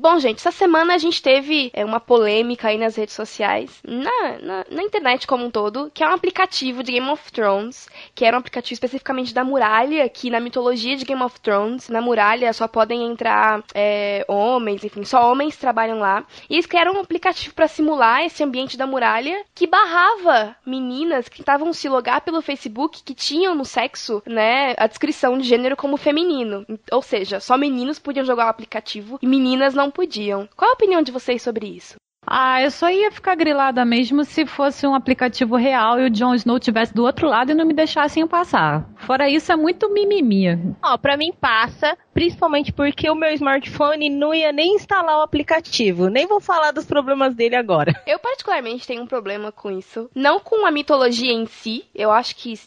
Bom, gente, essa semana a gente teve é, uma polêmica aí nas redes sociais, na, na, na, internet como um todo, que é um aplicativo de Game of Thrones, que era um aplicativo especificamente da muralha, que na mitologia de Game of Thrones, na muralha só podem entrar é, homens, enfim, só homens trabalham lá. E eles criaram um aplicativo para simular esse ambiente da muralha que barrava meninas que estavam se logar pelo Facebook que tinham no sexo, né, a descrição de gênero como feminino. Ou seja, só meninos podiam jogar o aplicativo e meninas não podiam. Qual a opinião de vocês sobre isso? Ah, eu só ia ficar grilada mesmo se fosse um aplicativo real e o Jon Snow tivesse do outro lado e não me deixassem passar. Fora isso, é muito mimimi. Ó, oh, pra mim passa, principalmente porque o meu smartphone não ia nem instalar o aplicativo. Nem vou falar dos problemas dele agora. Eu particularmente tenho um problema com isso. Não com a mitologia em si. Eu acho que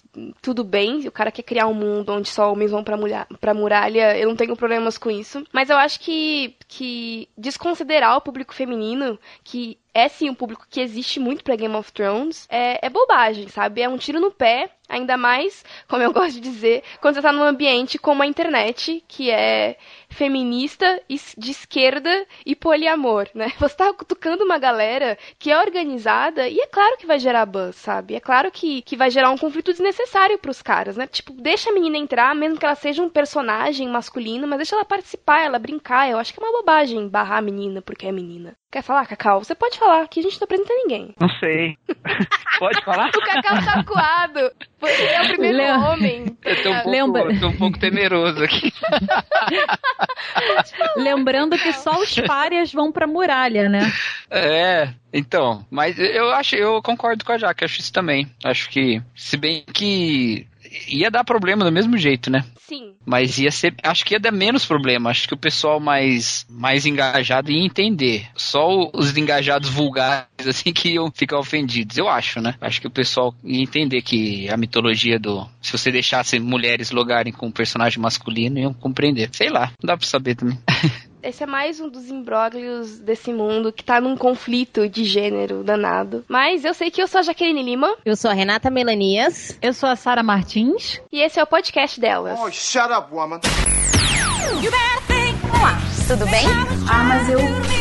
tudo bem, o cara quer criar um mundo onde só homens vão pra, mulher, pra muralha, eu não tenho problemas com isso. Mas eu acho que, que desconsiderar o público feminino, que é sim um público que existe muito pra Game of Thrones, é, é bobagem, sabe? É um tiro no pé Ainda mais, como eu gosto de dizer, quando você está num ambiente como a internet, que é feminista, de esquerda e poliamor, né? Você está cutucando uma galera que é organizada e é claro que vai gerar buzz, sabe? É claro que, que vai gerar um conflito desnecessário para os caras, né? Tipo, deixa a menina entrar, mesmo que ela seja um personagem masculino, mas deixa ela participar, ela brincar. Eu acho que é uma bobagem barrar a menina porque é menina. Quer falar, Cacau? Você pode falar, que a gente não apresenta ninguém. Não sei. pode falar? o Cacau tá coado. Você é o primeiro Lem... homem. Eu tô um, pouco, Lembra... tô um pouco temeroso aqui. Lembrando que só os párias vão pra muralha, né? É, então, mas eu acho, eu concordo com a Jaque, acho isso também. Acho que, se bem que ia dar problema do mesmo jeito, né? Sim. Mas ia ser. Acho que ia dar menos problema. Acho que o pessoal mais, mais engajado ia entender. Só os engajados vulgares, assim, que iam ficar ofendidos. Eu acho, né? Acho que o pessoal ia entender que a mitologia do. Se você deixasse mulheres logarem com um personagem masculino, iam compreender. Sei lá, não dá pra saber também. esse é mais um dos imbróglios desse mundo que tá num conflito de gênero danado. Mas eu sei que eu sou a Jaqueline Lima. Eu sou a Renata Melanias. Eu sou a Sara Martins. E esse é o podcast delas. Oh, shut up, woman. Olá, tudo bem? Ah, mas eu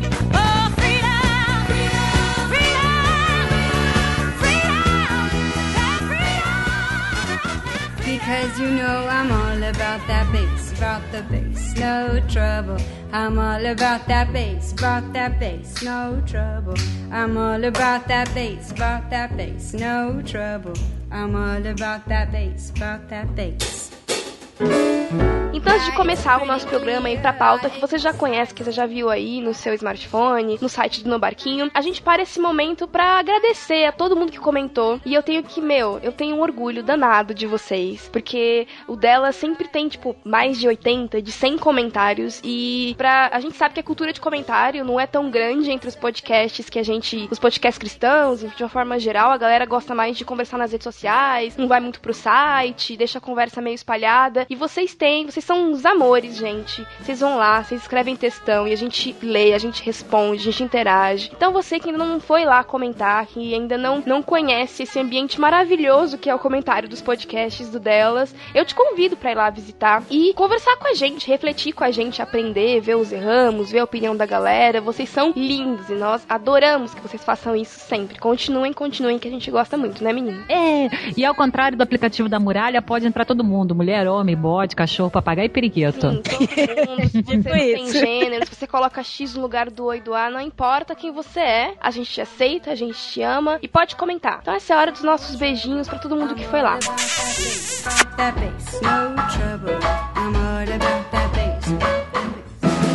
Cause you know I'm all about that bass, about the bass, no trouble. I'm all about that bass, about that bass, no trouble. I'm all about that bass, about that bass, no trouble. I'm all about that bass, about that bass. Então, antes de começar o nosso programa e pra pauta, que você já conhece, que você já viu aí no seu smartphone, no site do No Barquinho, a gente para esse momento para agradecer a todo mundo que comentou. E eu tenho que, meu, eu tenho um orgulho danado de vocês, porque o dela sempre tem, tipo, mais de 80, de 100 comentários. E pra, a gente sabe que a cultura de comentário não é tão grande entre os podcasts que a gente, os podcasts cristãos, de uma forma geral, a galera gosta mais de conversar nas redes sociais, não vai muito pro site, deixa a conversa meio espalhada. E vocês têm, vocês são uns amores, gente. Vocês vão lá, vocês escrevem textão e a gente lê, a gente responde, a gente interage. Então você que ainda não foi lá comentar, que ainda não, não conhece esse ambiente maravilhoso que é o comentário dos podcasts do delas, eu te convido para ir lá visitar e conversar com a gente, refletir com a gente, aprender, ver os erramos, ver a opinião da galera. Vocês são lindos e nós adoramos que vocês façam isso sempre. Continuem, continuem, que a gente gosta muito, né, menino? É, e ao contrário do aplicativo da muralha, pode entrar todo mundo: mulher, homem, bode, cachorro, papagaio e periquito. Sim, todo mundo. Se você tipo tem gênero, se você coloca X no lugar do O e do A, não importa quem você é, a gente te aceita, a gente te ama e pode comentar. Então essa é a hora dos nossos beijinhos para todo mundo que foi lá.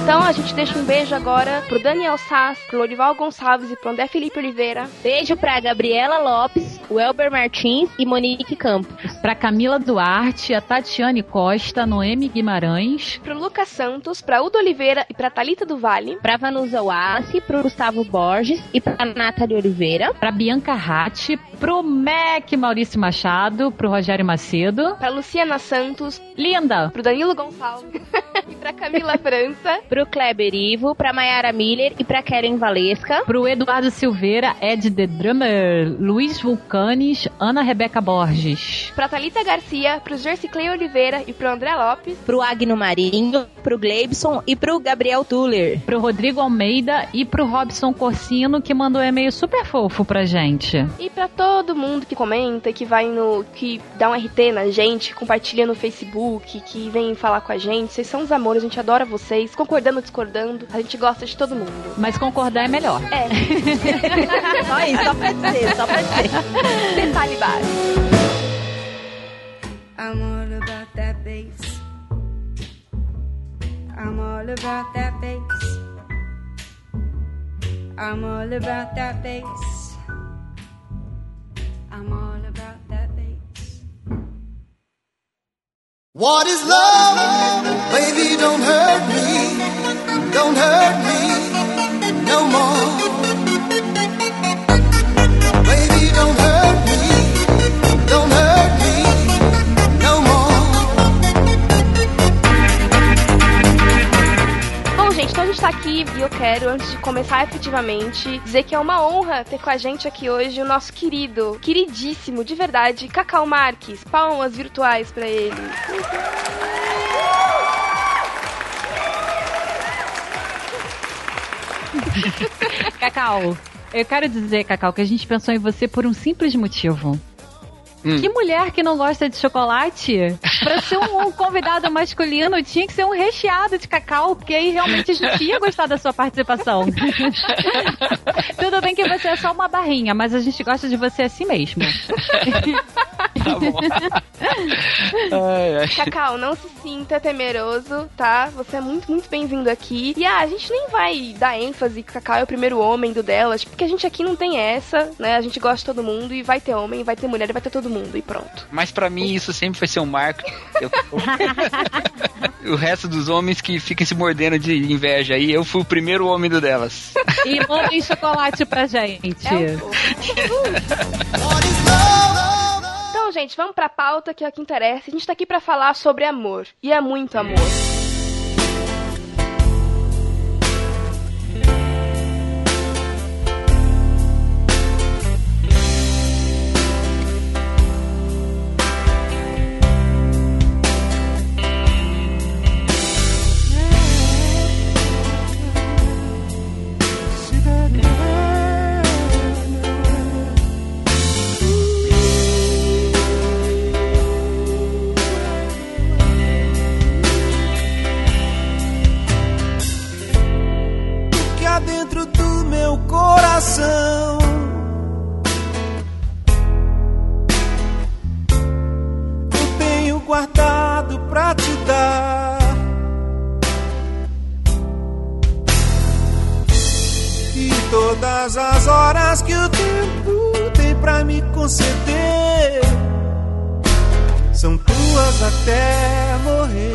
Então a gente deixa um beijo agora pro Daniel Sass, pro Lorival Gonçalves e pro André Felipe Oliveira. Beijo pra Gabriela Lopes, o Elber Martins e Monique Campos. Pra Camila Duarte, a Tatiane Costa, Noemi Guimarães. Pro Lucas Santos, pra Udo Oliveira e pra Thalita do Vale. Pra Vanusa Wallace, pro Gustavo Borges e pra Nathalie Oliveira. Pra Bianca Ratti, pro Mac Maurício Machado, pro Rogério Macedo. Pra Luciana Santos. Linda! Pro Danilo Gonçalves. e pra Camila França. Pro Kleber Ivo, pra Mayara Miller e pra Karen Valesca. Pro Eduardo Silveira, Ed The Drummer, Luiz Vulcanes, Ana Rebeca Borges. Pra Thalita Garcia, pro Jersey Clay Oliveira e pro André Lopes. Pro Agno Marinho, pro Gleibson e pro Gabriel Tuller. Pro Rodrigo Almeida e pro Robson Corsino, que mandou um e-mail super fofo pra gente. E pra todo mundo que comenta, que vai no. que dá um RT na gente, compartilha no Facebook, que vem falar com a gente. Vocês são os amores, a gente adora vocês, concordando discordando. A gente gosta de todo mundo. Mas concordar é melhor. É. só isso, só pra dizer, só pra dizer. Detalhe básico. I'm all about that bass. I'm all about that bass. I'm all about that bass. I'm all What is love? Baby, don't hurt me. Don't hurt me Bom, gente, então a gente tá aqui e eu quero, antes de começar efetivamente, dizer que é uma honra ter com a gente aqui hoje o nosso querido, queridíssimo, de verdade, Cacau Marques. Palmas virtuais pra ele. Cacau, eu quero dizer, Cacau, que a gente pensou em você por um simples motivo. Hum. Que mulher que não gosta de chocolate? Pra ser um, um convidado masculino, tinha que ser um recheado de cacau, porque aí realmente a gente ia gostar da sua participação. Tudo bem que você é só uma barrinha, mas a gente gosta de você assim mesmo. Tá bom. ai, ai. Cacau, não se sinta temeroso, tá? Você é muito, muito bem-vindo aqui. E ah, a gente nem vai dar ênfase que o Cacau é o primeiro homem do delas, porque a gente aqui não tem essa, né? A gente gosta de todo mundo e vai ter homem, vai ter mulher e vai ter todo mundo e pronto. Mas pra mim isso sempre vai ser um marco. Eu- o resto dos homens que ficam se mordendo de inveja aí, eu fui o primeiro homem do delas. E mandem chocolate pra gente. É um. Então, gente, vamos pra pauta que é o que interessa. A gente tá aqui pra falar sobre amor. E é muito amor. Horas que o tempo tem pra me conceder são tuas até morrer.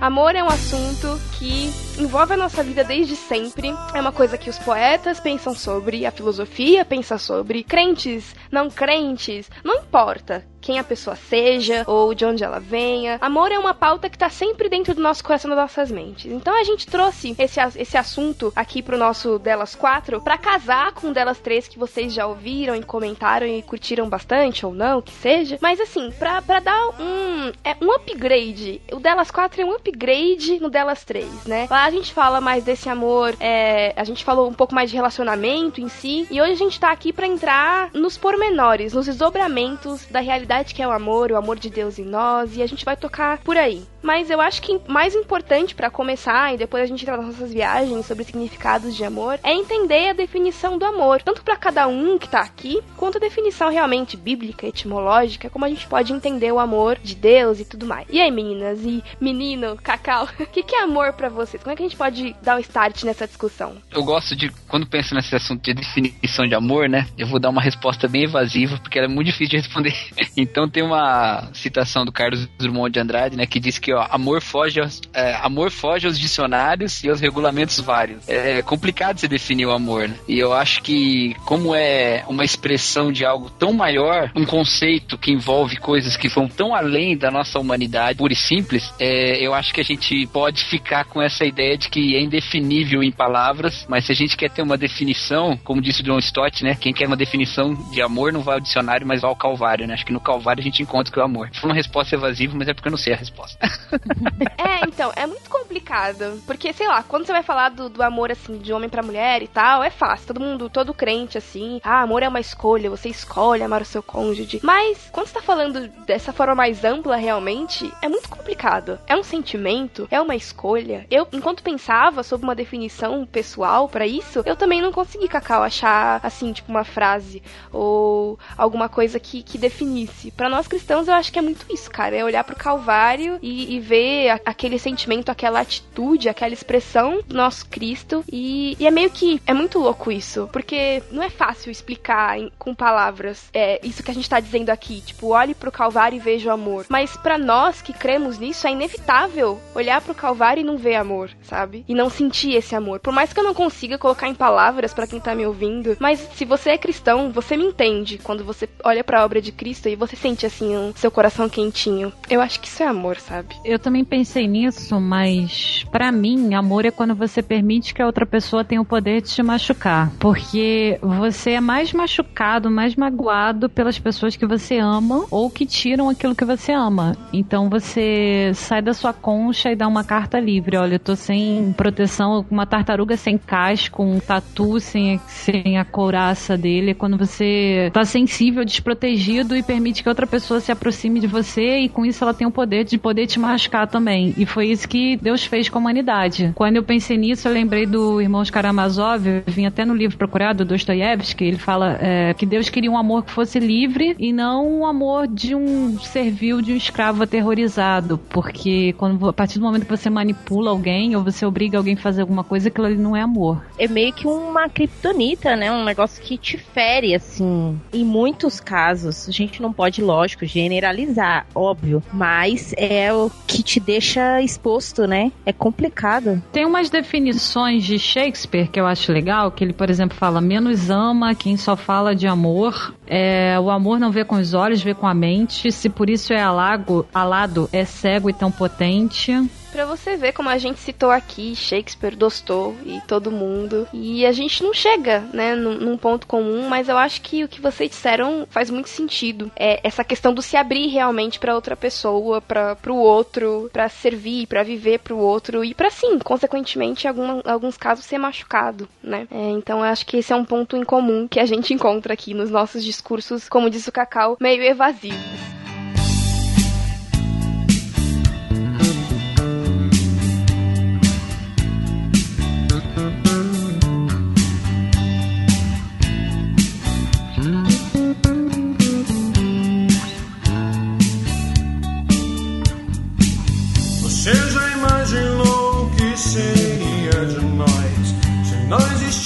Amor é um assunto que envolve a nossa vida desde sempre. É uma coisa que os poetas pensam sobre, a filosofia pensa sobre, crentes, não crentes, não importa quem a pessoa seja ou de onde ela venha. Amor é uma pauta que tá sempre dentro do nosso coração, das nossas mentes. Então a gente trouxe esse, esse assunto aqui pro nosso Delas 4 pra casar com Delas 3 que vocês já ouviram e comentaram e curtiram bastante ou não, que seja. Mas assim, pra, pra dar um, é, um upgrade. O Delas 4 é um upgrade no Delas 3, né? Lá a gente fala mais desse amor, é, a gente falou um pouco mais de relacionamento em si. E hoje a gente tá aqui pra entrar nos pormenores, nos desdobramentos da realidade que é o amor, o amor de Deus em nós. E a gente vai tocar por aí. Mas eu acho que mais importante pra começar, e depois a gente entrar nas nossas viagens sobre significados de amor, é entender a definição do amor. Tanto pra cada um que tá aqui, quanto a definição realmente bíblica, etimológica, como a gente pode entender o amor de Deus e tudo mais. E aí, meninas e menino, Cacau, o que, que é amor pra vocês? Como é é que a gente pode dar um start nessa discussão? Eu gosto de, quando penso nesse assunto de definição de amor, né? Eu vou dar uma resposta bem evasiva, porque ela é muito difícil de responder. então tem uma citação do Carlos Drummond de Andrade, né? Que diz que, ó, amor foge aos, é, amor foge aos dicionários e aos regulamentos vários. É complicado se definir o amor, né? E eu acho que, como é uma expressão de algo tão maior, um conceito que envolve coisas que vão tão além da nossa humanidade, pura e simples, é, eu acho que a gente pode ficar com essa ideia de que é indefinível em palavras, mas se a gente quer ter uma definição, como disse o John Stott, né? Quem quer uma definição de amor não vai ao dicionário, mas vai ao Calvário, né? Acho que no Calvário a gente encontra que é o amor. Foi uma resposta evasiva, mas é porque eu não sei a resposta. é, então, é muito complicado. Porque, sei lá, quando você vai falar do, do amor, assim, de homem para mulher e tal, é fácil. Todo mundo, todo crente, assim, ah, amor é uma escolha, você escolhe amar o seu cônjuge. Mas, quando você tá falando dessa forma mais ampla, realmente, é muito complicado. É um sentimento, é uma escolha. Eu, enquanto pensava sobre uma definição pessoal para isso, eu também não consegui, Cacau, achar, assim, tipo, uma frase ou alguma coisa que, que definisse. Para nós cristãos, eu acho que é muito isso, cara. É olhar pro Calvário e, e ver a, aquele sentimento, aquela atitude, aquela expressão do nosso Cristo. E, e, é meio que. É muito louco isso. Porque não é fácil explicar em, com palavras é, isso que a gente tá dizendo aqui. Tipo, olhe pro Calvário e veja o amor. Mas para nós que cremos nisso, é inevitável olhar pro Calvário e não ver amor, sabe? E não sentir esse amor. Por mais que eu não consiga colocar em palavras para quem tá me ouvindo, mas se você é cristão, você me entende quando você olha para a obra de Cristo e você sente assim um seu coração quentinho. Eu acho que isso é amor, sabe? Eu também pensei nisso, mas para mim, amor é quando você permite que a outra pessoa tenha o poder de te machucar, porque você é mais machucado, mais magoado pelas pessoas que você ama ou que tiram aquilo que você ama. Então você sai da sua concha e dá uma carta livre. Olha, eu tô sem proteção, uma tartaruga sem casco, um tatu sem, sem a couraça dele. É quando você tá sensível, desprotegido e permite que outra pessoa se aproxime de você e com isso ela tem o poder de poder te machucar também. E foi isso que Deus fez com a humanidade. Quando eu pensei nisso, eu lembrei do Irmãos Karamazov, eu vim até no livro procurado, do Dostoiévski, ele fala é, que Deus queria um amor que fosse livre e não um amor de um servil, de um escravo aterrorizado, porque quando, a partir do momento que você manipula alguém ou você obriga alguém a fazer alguma coisa, aquilo ali não é amor. É meio que uma kriptonita, né? Um negócio que te fere, assim. Em muitos casos, a gente não pode, lógico, generalizar, óbvio, mas é o que te deixa exposto, né? É complicado. Tem umas definições de Shakespeare que eu acho legal, que ele, por exemplo, fala menos ama quem só fala de amor. É, o amor não vê com os olhos, vê com a mente. Se por isso é alago, alado, é cego e tão potente. Pra você ver como a gente citou aqui Shakespeare, Dostou e todo mundo. E a gente não chega, né, num, num, ponto comum, mas eu acho que o que vocês disseram faz muito sentido. É essa questão do se abrir realmente para outra pessoa, para pro outro, para servir, para viver pro outro e para sim, consequentemente, em algum, alguns casos ser machucado, né? É, então eu acho que esse é um ponto em comum que a gente encontra aqui nos nossos discursos, como disse o Cacau, meio evasivos.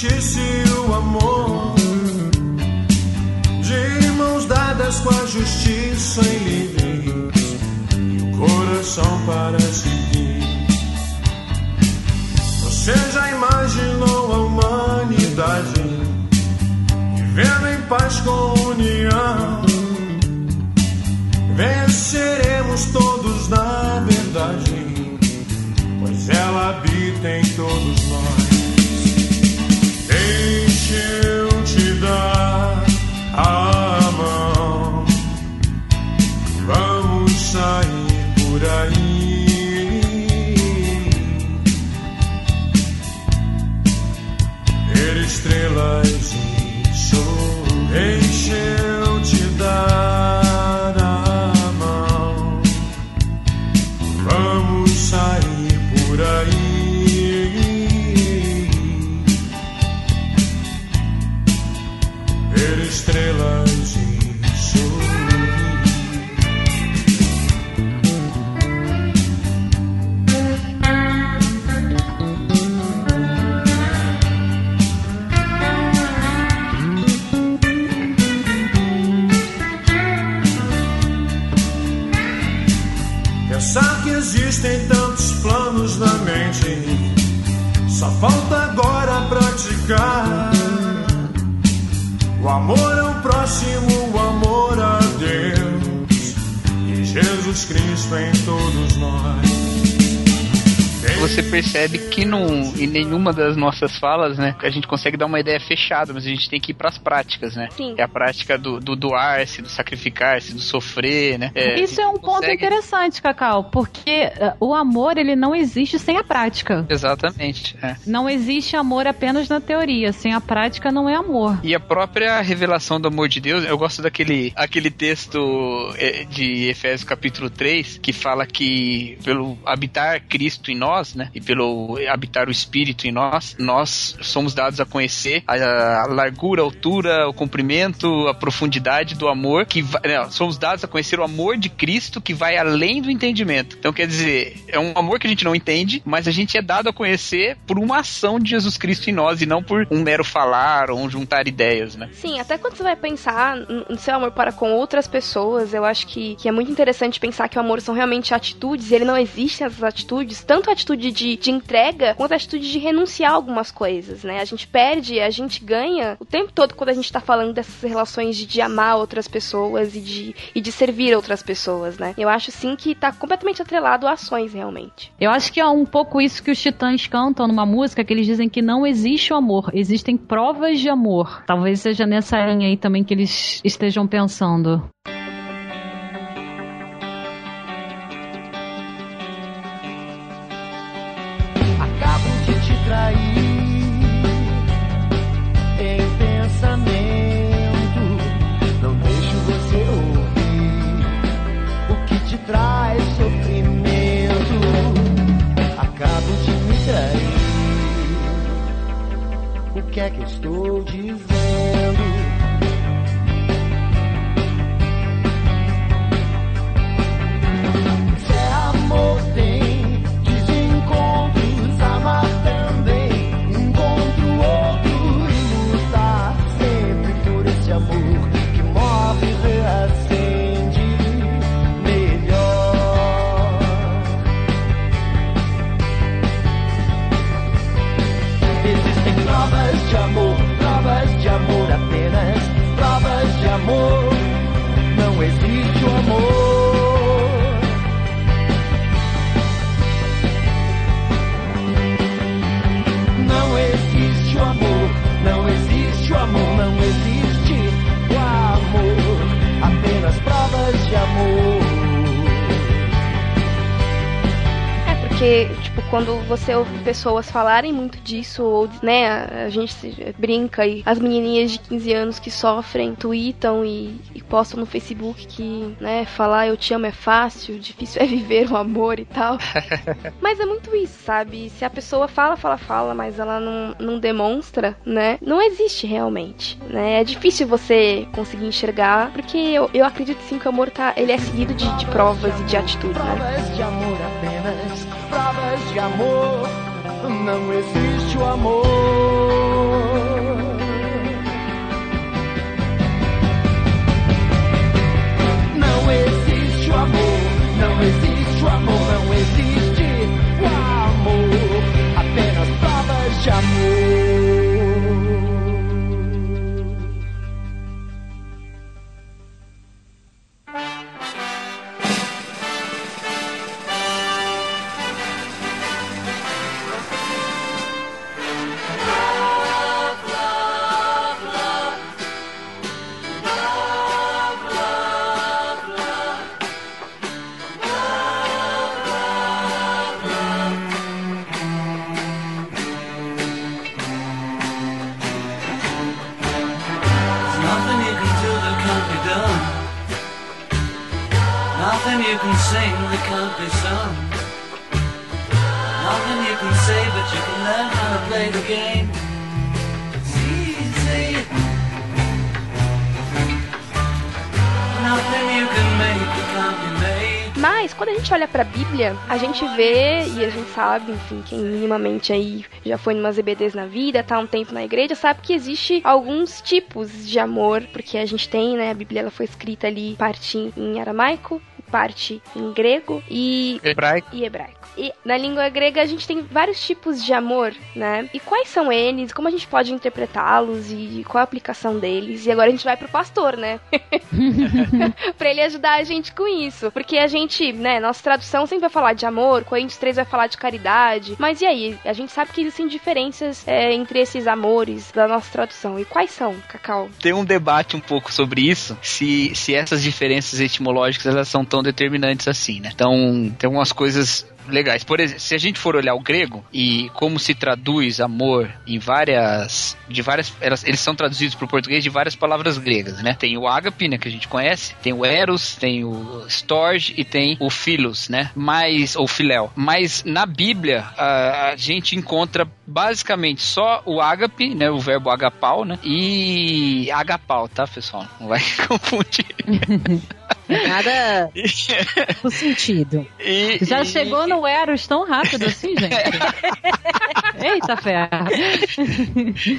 Existisse o amor de mãos dadas com a justiça e livres e o coração para seguir. Você já imaginou a humanidade vivendo em paz com união? Venceremos todos na verdade, pois ela habita em todos nós. Deixa falta agora praticar. O amor ao próximo, o amor a Deus e Jesus Cristo em todos nós. Você percebe que não, em nenhuma das nossas falas, né, a gente consegue dar uma ideia fechada, mas a gente tem que ir pras práticas, né? Sim. É a prática do, do doar-se, do sacrificar-se, do sofrer, né? É, Isso é um ponto consegue- interessante, Cacau, porque eh, o amor ele não existe sem a prática. Exatamente. é. Não existe amor apenas na teoria. Sem a prática não é amor. E a própria revelação do amor de Deus, eu gosto daquele aquele texto é, de Efésios capítulo 3, que fala que pelo habitar Cristo em nós, né, e pelo habitar o Espírito em nós, nós somos dados a conhecer a, a largura, a altura, o comprimento, a profundidade do amor, que vai, né, somos dados a conhecer o amor de Cristo que vai além do entendimento. Então quer dizer, é um amor que a gente não entende, mas a gente é dado a conhecer por uma ação de Jesus Cristo em nós e não por um mero falar ou um juntar ideias, né? Sim, até quando você vai pensar no seu amor para com outras pessoas, eu acho que, que é muito interessante pensar que o amor são realmente atitudes, e ele não existe essas atitudes, tanto a atitude de, de entrega, quanto a atitude de renunciar a algumas coisas, né? A gente perde, a gente ganha o tempo todo quando a gente tá falando dessas relações de, de amar outras pessoas e de, e de servir outras pessoas, né? Eu acho sim que tá completamente atrelado a ações, realmente. Eu acho que é um pouco isso que os titãs cantam numa música, que eles dizem que não existe o amor, existem provas de amor. Talvez seja nessa linha aí também que eles estejam pensando. Que é que eu estou dizendo? Porque, tipo, quando você ouve pessoas falarem muito disso, ou, né, a, a gente se- brinca e as menininhas de 15 anos que sofrem, tweetam e, e postam no Facebook que, né, falar eu te amo é fácil, difícil é viver o amor e tal. Mas é muito isso, sabe? Se a pessoa fala, fala, fala, mas ela não, não demonstra, né? Não existe realmente, né? É difícil você conseguir enxergar, porque eu, eu acredito sim que o amor tá, ele é seguido de, de provas e de atitude, né? Provas de amor apenas, provas de amor. Não existe o amor. Não existe o amor, não existe o amor, não existe o amor. Apenas provas de amor. Quando a gente olha pra Bíblia, a gente vê e a gente sabe, enfim, quem minimamente aí já foi numas EBDs na vida, tá um tempo na igreja, sabe que existe alguns tipos de amor, porque a gente tem, né, a Bíblia ela foi escrita ali parte em aramaico, parte em grego e Hebraico. e hebraico. E na língua grega a gente tem vários tipos de amor, né? E quais são eles? Como a gente pode interpretá-los e qual a aplicação deles? E agora a gente vai pro pastor, né? pra ele ajudar a gente com isso. Porque a gente, né, nossa tradução sempre vai falar de amor, Coríntios 3 vai falar de caridade. Mas e aí? A gente sabe que existem diferenças é, entre esses amores da nossa tradução. E quais são, Cacau? Tem um debate um pouco sobre isso, se, se essas diferenças etimológicas elas são tão determinantes assim, né? Então, tem algumas coisas legais. Por exemplo, se a gente for olhar o grego e como se traduz amor em várias de várias elas, eles são traduzidos para o português de várias palavras gregas, né? Tem o ágape, né, que a gente conhece, tem o eros, tem o storge e tem o philos, né? Mas ou filéu. Mas na Bíblia a, a gente encontra basicamente só o ágape, né, o verbo agapau, né? E agapau, tá, pessoal? Não vai confundir. Nada no sentido. E- Já e- chegou no Eros tão rápido assim, gente? Eita ferro.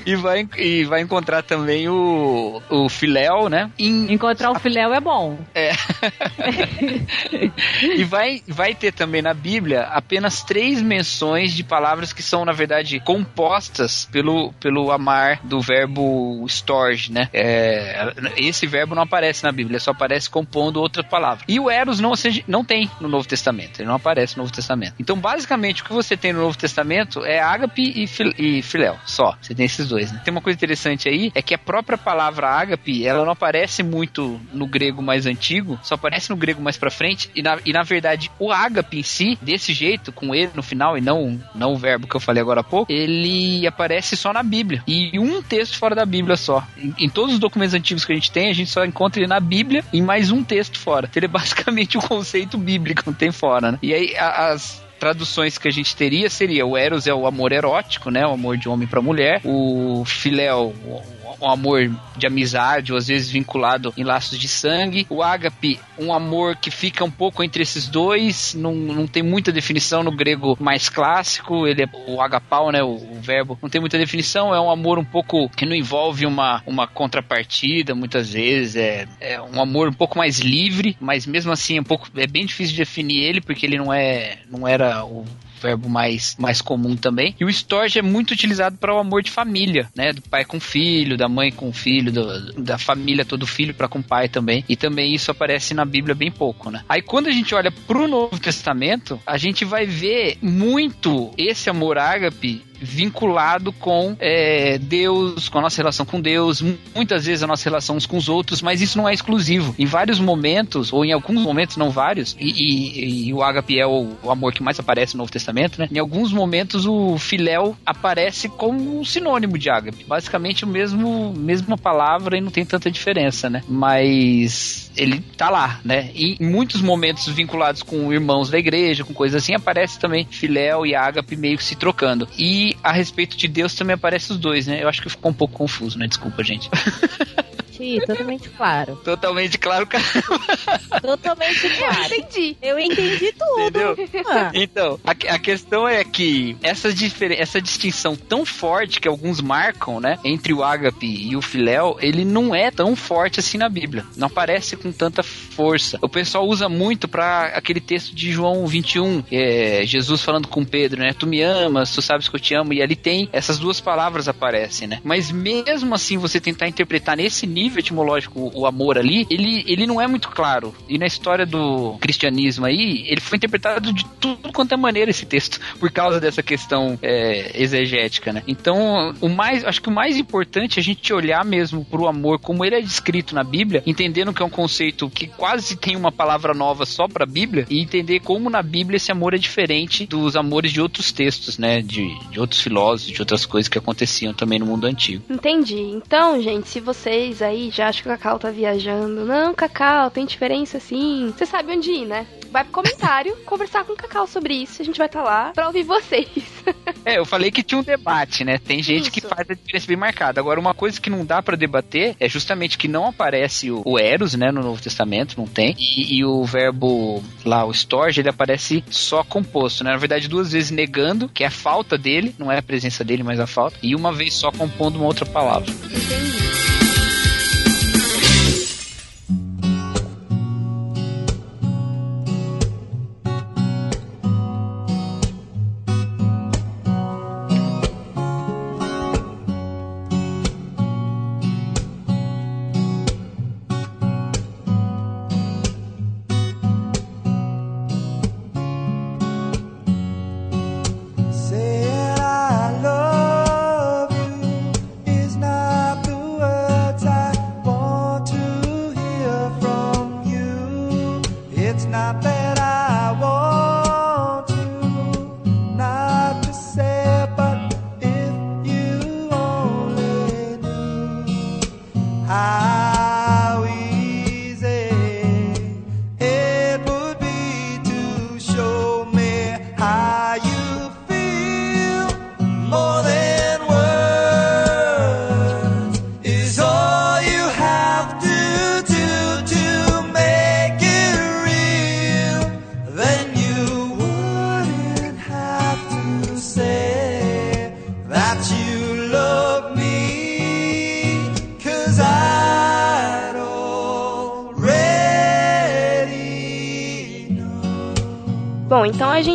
E vai, e vai encontrar também o, o filéu, né? Em- Encontrar o filéu é bom. É. e vai, vai ter também na Bíblia apenas três menções de palavras que são, na verdade, compostas pelo, pelo amar do verbo storge, né? É, esse verbo não aparece na Bíblia, só aparece compondo outra palavra. E o eros não, não tem no Novo Testamento, ele não aparece no Novo Testamento. Então, basicamente, o que você tem no Novo Testamento é ágape e, fil, e filéu, só. Você tem esses dois, né? Tem uma coisa interessante aí, é que a própria palavra ágape, ela não aparece muito no grego mais antigo, só aparece no grego mais pra frente, e na, e na verdade, o ágape em si, desse jeito, com ele no final, e não, não o verbo que eu falei agora há pouco, ele aparece só na Bíblia. E um texto fora da Bíblia só. Em, em todos os documentos antigos que a gente tem, a gente só encontra ele na Bíblia e mais um texto fora. Então ele é basicamente o conceito bíblico, não tem fora, né? E aí as traduções que a gente teria seria o Eros é o amor erótico, né? O amor de homem para mulher. O Filéu, um amor de amizade, ou às vezes vinculado em laços de sangue. O ágape, um amor que fica um pouco entre esses dois, não, não tem muita definição no grego mais clássico. Ele é o agapau, né? O, o verbo não tem muita definição. É um amor um pouco que não envolve uma, uma contrapartida, muitas vezes. É, é um amor um pouco mais livre, mas mesmo assim é um pouco é bem difícil de definir ele porque ele não é não era o verbo mais, mais comum também. E o storge é muito utilizado para o amor de família, né? Do pai com filho, da mãe com filho, do- da família todo filho para com o pai também. E também isso aparece na Bíblia bem pouco, né? Aí quando a gente olha pro Novo Testamento, a gente vai ver muito esse amor ágape vinculado com é, Deus, com a nossa relação com Deus, mu- muitas vezes a nossa relação uns com os outros, mas isso não é exclusivo. Em vários momentos, ou em alguns momentos, não vários, e, e- e o ágape é o, o amor que mais aparece no Novo Testamento, né? Em alguns momentos o filéu aparece como um sinônimo de ágape. Basicamente o mesmo mesma palavra e não tem tanta diferença, né? Mas ele tá lá, né? E em muitos momentos vinculados com irmãos da igreja, com coisas assim, aparece também filéu e ágape meio que se trocando. E a respeito de Deus também aparece os dois, né? Eu acho que ficou um pouco confuso, né? Desculpa, gente. Sim, totalmente claro. Totalmente claro, cara. Totalmente claro. Entendi. Eu entendi tudo. Entendeu? Ah, Então, a, a questão é que essa, diferen- essa distinção tão forte que alguns marcam, né, entre o ágape e o filéu, ele não é tão forte assim na Bíblia. Não aparece com tanta força. O pessoal usa muito para aquele texto de João 21, é, Jesus falando com Pedro, né, tu me amas, tu sabes que eu te amo, e ali tem essas duas palavras aparecem, né. Mas mesmo assim, você tentar interpretar nesse nível etimológico o amor ali, ele, ele não é muito claro. E na história do cristianismo aí, ele foi interpretado de tudo quanto é maneira esse texto, por causa dessa questão é, exegética, né? Então, o mais, acho que o mais importante é a gente olhar mesmo pro amor como ele é descrito na Bíblia, entendendo que é um conceito que quase tem uma palavra nova só pra Bíblia, e entender como na Bíblia esse amor é diferente dos amores de outros textos, né? De, de outros filósofos, de outras coisas que aconteciam também no mundo antigo. Entendi. Então, gente, se vocês aí já acham que o Cacau tá viajando, não, Cacau, tem diferença sim. Você sabe onde ir, né? Vai pro comentário conversar com o Cacau sobre isso. A gente vai estar lá pra ouvir vocês. É, eu falei que tinha um debate, né? Tem gente que faz a diferença bem marcada. Agora, uma coisa que não dá pra debater é justamente que não aparece o, o Eros, né, no Novo Testamento, não tem. E, e o verbo lá, o storge, ele aparece só composto, né? Na verdade, duas vezes negando, que é a falta dele, não é a presença dele, mas a falta. E uma vez só compondo uma outra palavra. how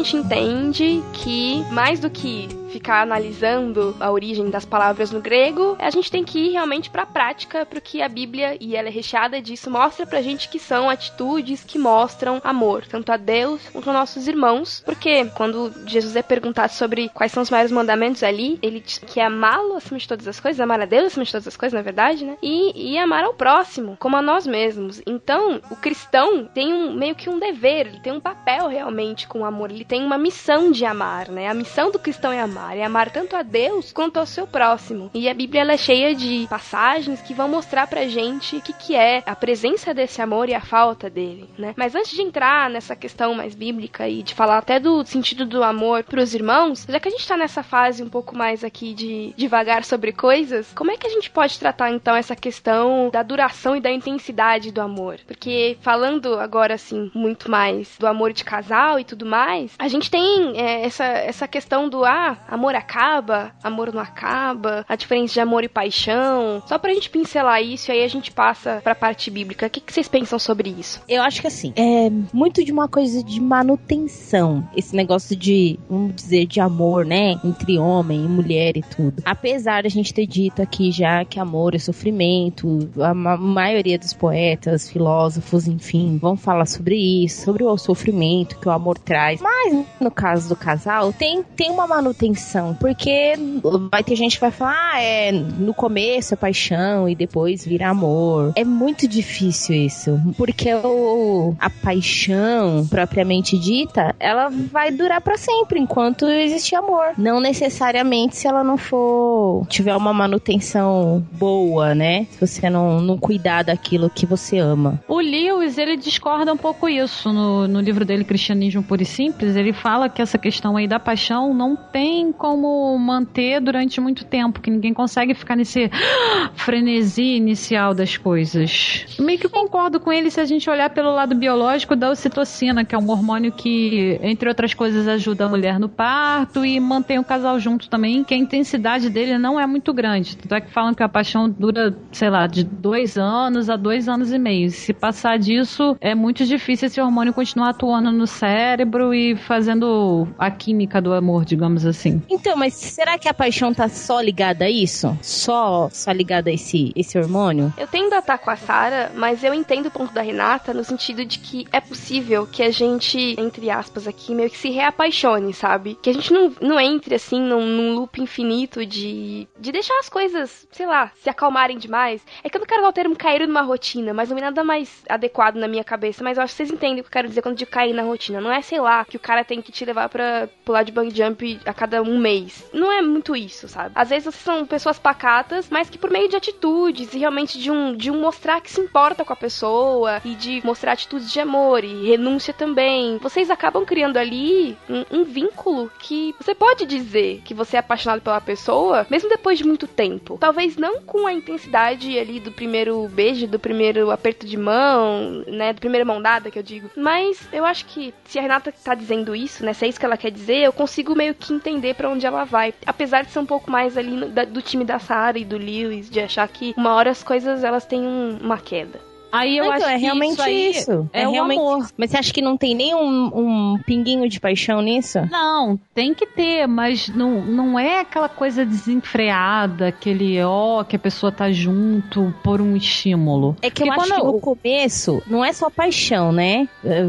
gente entende que mais do que ficar analisando a origem das palavras no grego, a gente tem que ir realmente para a prática, porque a Bíblia, e ela é recheada disso, mostra pra gente que são atitudes que mostram amor, tanto a Deus quanto aos nossos irmãos, porque quando Jesus é perguntado sobre quais são os maiores mandamentos ali, ele diz que é amá-lo acima de todas as coisas, amar a Deus acima de todas as coisas, na verdade, né? E, e amar ao próximo, como a nós mesmos. Então, o cristão tem um meio que um dever, ele tem um papel realmente com o amor, ele tem uma missão de amar, né? A missão do cristão é amar, é amar tanto a Deus quanto ao seu próximo. E a Bíblia ela é cheia de passagens que vão mostrar pra gente o que, que é a presença desse amor e a falta dele, né? Mas antes de entrar nessa questão mais bíblica e de falar até do sentido do amor pros irmãos, já que a gente tá nessa fase um pouco mais aqui de devagar sobre coisas, como é que a gente pode tratar então essa questão da duração e da intensidade do amor? Porque falando agora assim muito mais do amor de casal e tudo mais, a gente tem é, essa, essa questão do ah, amor acaba, amor não acaba, a diferença de amor e paixão. Só pra gente pincelar isso e aí a gente passa pra parte bíblica. O que, que vocês pensam sobre isso? Eu acho que assim, é muito de uma coisa de manutenção. Esse negócio de, vamos dizer, de amor, né? Entre homem e mulher e tudo. Apesar de a gente ter dito aqui já que amor é sofrimento, a ma maioria dos poetas, filósofos, enfim, vão falar sobre isso, sobre o sofrimento que o amor traz. Mas no caso do casal, tem, tem uma manutenção, porque vai ter gente que vai falar, ah, é no começo é paixão e depois vira amor. É muito difícil isso, porque o, a paixão propriamente dita, ela vai durar para sempre enquanto existir amor. Não necessariamente se ela não for tiver uma manutenção boa, né? Se você não, não cuidar daquilo que você ama. O Lewis, ele discorda um pouco isso no, no livro dele, Cristianismo Puro e Simples. Ele fala que essa questão aí da paixão não tem como manter durante muito tempo, que ninguém consegue ficar nesse frenesi inicial das coisas. Meio que concordo com ele se a gente olhar pelo lado biológico da ocitocina, que é um hormônio que, entre outras coisas, ajuda a mulher no parto e mantém o casal junto também, que a intensidade dele não é muito grande. Tanto é que falam que a paixão dura, sei lá, de dois anos a dois anos e meio. Se passar disso, é muito difícil esse hormônio continuar atuando no cérebro e fazendo a química do amor, digamos assim. Então, mas será que a paixão tá só ligada a isso? Só, só ligada a esse, esse hormônio? Eu tendo a estar com a Sara, mas eu entendo o ponto da Renata no sentido de que é possível que a gente, entre aspas aqui, meio que se reapaixone, sabe? Que a gente não, não entre assim num, num loop infinito de, de deixar as coisas, sei lá, se acalmarem demais. É que eu não quero usar o termo cair numa rotina, mas não é nada mais adequado na minha cabeça. Mas eu acho que vocês entendem o que eu quero dizer quando digo cair na rotina. Não é, sei lá, que o cara tem que te levar pra pular de bang jump a cada um mês. Não é muito isso, sabe? Às vezes vocês são pessoas pacatas, mas que por meio de atitudes e realmente de um, de um mostrar que se importa com a pessoa e de mostrar atitudes de amor e renúncia também, vocês acabam criando ali um, um vínculo que você pode dizer que você é apaixonado pela pessoa, mesmo depois de muito tempo. Talvez não com a intensidade ali do primeiro beijo, do primeiro aperto de mão, né, do primeira mão dada que eu digo. Mas eu acho que se a Renata tá dizendo isso, né, se é isso que ela quer dizer, eu consigo meio que entender onde ela vai. Apesar de ser um pouco mais ali do time da Sarah e do Lewis, de achar que uma hora as coisas elas têm um, uma queda. Aí eu então, acho é que realmente isso, aí isso. É, o realmente... amor. Mas você acha que não tem nem um, um pinguinho de paixão nisso? Não, tem que ter, mas não, não é aquela coisa desenfreada, aquele ó, que a pessoa tá junto por um estímulo. É que eu Porque acho que quando- no começo não é só paixão, né? É,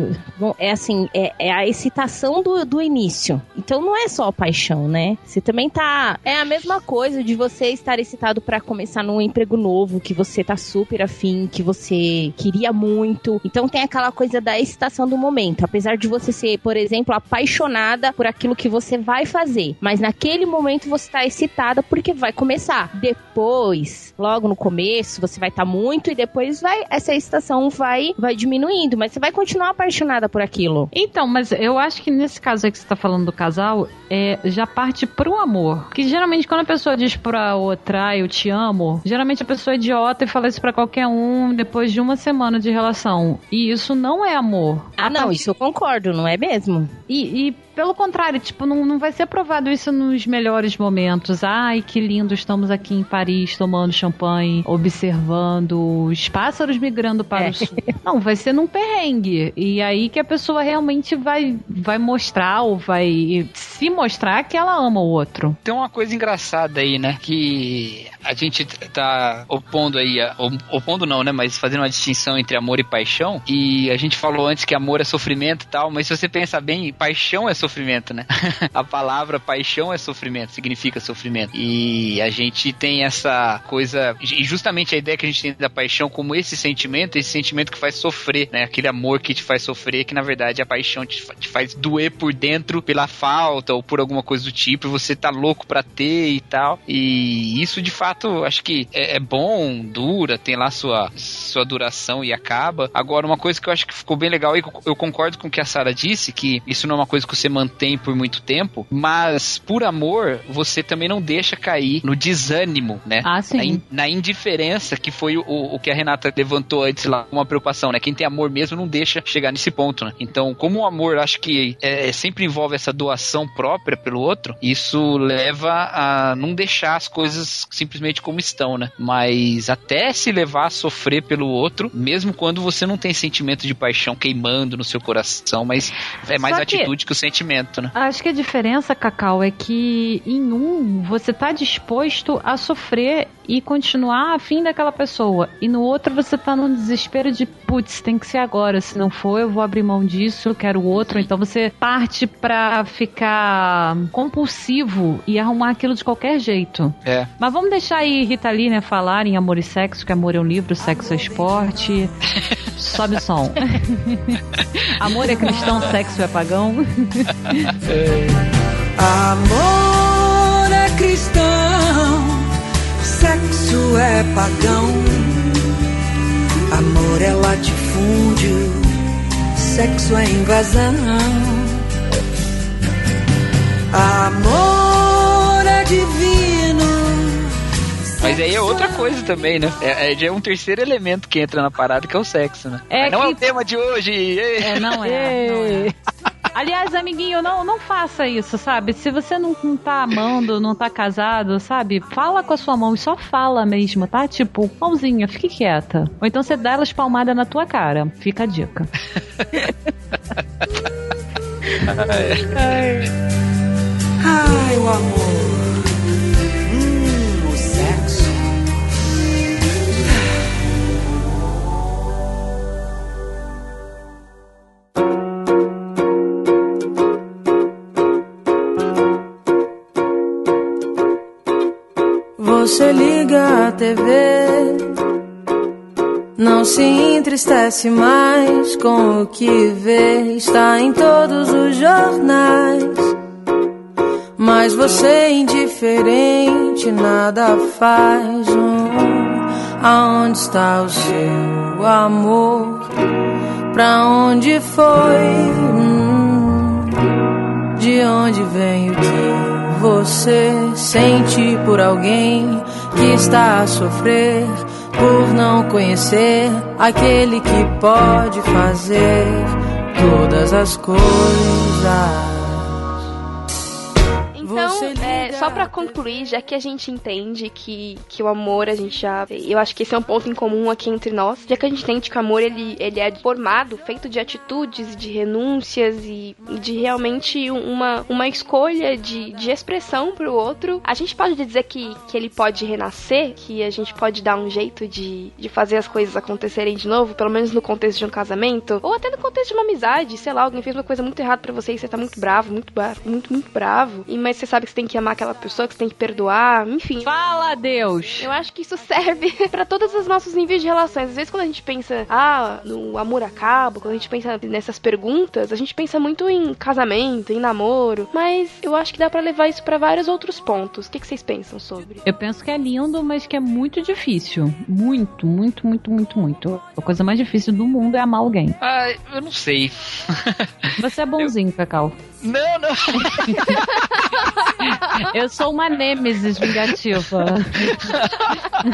É assim, é, é a excitação do, do início. Então não é só paixão, né? Você também tá. É a mesma coisa de você estar excitado pra começar num emprego novo, que você tá super afim, que você queria muito. Então tem aquela coisa da excitação do momento. Apesar de você ser, por exemplo, apaixonada por aquilo que você vai fazer. Mas naquele momento você tá excitada porque vai começar. Depois, logo no começo, você vai estar tá muito e depois vai essa excitação vai vai diminuindo, mas você vai continuar apaixonada por aquilo. Então, mas eu acho que nesse caso aí que você tá falando do casal, é, já parte pro amor. Que geralmente quando a pessoa diz pra outra, ah, eu te amo, geralmente a pessoa é idiota e fala isso pra qualquer um depois de uma semana de relação. E isso não é amor. Ah, não, isso eu concordo, não é mesmo? E, e pelo contrário, tipo, não, não vai ser provado isso nos melhores momentos. Ai, que lindo, estamos aqui em Paris tomando champanhe, observando os pássaros migrando para é. o sul. Não, vai ser num perrengue. E aí que a pessoa realmente vai, vai mostrar ou vai se mostrar que ela ama o outro. Tem uma coisa engraçada aí, né? Que a gente tá opondo aí, opondo não, né? Mas fazendo uma distinção entre amor e paixão. E a gente falou antes que amor é sofrimento e tal, mas se você pensar bem, paixão é sofrimento sofrimento, né? a palavra paixão é sofrimento, significa sofrimento. E a gente tem essa coisa, e justamente a ideia que a gente tem da paixão como esse sentimento, esse sentimento que faz sofrer, né? Aquele amor que te faz sofrer, que na verdade a paixão te, te faz doer por dentro pela falta ou por alguma coisa do tipo, e você tá louco pra ter e tal. E isso de fato acho que é, é bom, dura, tem lá sua, sua duração e acaba. Agora, uma coisa que eu acho que ficou bem legal, e eu concordo com o que a Sara disse, que isso não é uma coisa que você mantém por muito tempo, mas por amor, você também não deixa cair no desânimo, né? Ah, sim. Na, in, na indiferença, que foi o, o que a Renata levantou antes lá, uma preocupação, né? Quem tem amor mesmo não deixa chegar nesse ponto, né? Então, como o amor, acho que é, sempre envolve essa doação própria pelo outro, isso leva a não deixar as coisas simplesmente como estão, né? Mas até se levar a sofrer pelo outro, mesmo quando você não tem sentimento de paixão queimando no seu coração, mas é mais atitude que o sentimento sentimento, né? Acho que a diferença, Cacau, é que em um você tá disposto a sofrer e continuar afim daquela pessoa. E no outro você tá num desespero de, putz, tem que ser agora. Se não for, eu vou abrir mão disso, eu quero outro. Então você parte pra ficar compulsivo e arrumar aquilo de qualquer jeito. É. Mas vamos deixar aí Rita Lee, né, falar em Amor e Sexo, que amor é um livro, sexo é esporte. Sobe o som. amor é cristão, sexo é pagão. Amor é cristão, sexo é pagão. Amor é latifúndio, sexo é invasão. Amor é divino. Mas aí é outra coisa também, né? É, é, é um terceiro elemento que entra na parada, que é o sexo, né? É não que... é o tema de hoje! É, não é. Não é. Aliás, amiguinho, não, não faça isso, sabe? Se você não, não tá amando, não tá casado, sabe? Fala com a sua mão e só fala mesmo, tá? Tipo, mãozinha, fique quieta. Ou então você dá elas palmada na tua cara. Fica a dica. ai. Ai. Ai, o amor. TV, não se entristece mais com o que vê, está em todos os jornais. Mas você é indiferente, nada faz. Hum, aonde está o seu amor? Pra onde foi? Hum, de onde vem o que? você sente por alguém que está a sofrer por não conhecer aquele que pode fazer todas as coisas. Então, só para concluir, já que a gente entende que, que o amor a gente já. Eu acho que esse é um ponto em comum aqui entre nós. Já que a gente entende que o amor ele, ele é formado, feito de atitudes, de renúncias e de realmente uma, uma escolha de, de expressão pro outro, a gente pode dizer que, que ele pode renascer, que a gente pode dar um jeito de, de fazer as coisas acontecerem de novo, pelo menos no contexto de um casamento, ou até no contexto de uma amizade, sei lá, alguém fez uma coisa muito errada para você e você tá muito bravo, muito, muito, muito bravo, e mas você sabe que você tem que amar aquela aquela pessoa que você tem que perdoar, enfim. Fala, Deus! Eu acho que isso serve pra todos os nossos níveis de relações. Às vezes quando a gente pensa, ah, no amor acaba, quando a gente pensa nessas perguntas, a gente pensa muito em casamento, em namoro, mas eu acho que dá pra levar isso pra vários outros pontos. O que, que vocês pensam sobre? Eu penso que é lindo, mas que é muito difícil. Muito, muito, muito, muito, muito. A coisa mais difícil do mundo é amar alguém. Ah, eu não sei. Você é bonzinho, Cacau. Não, não. Eu sou uma nêmesis vingativa.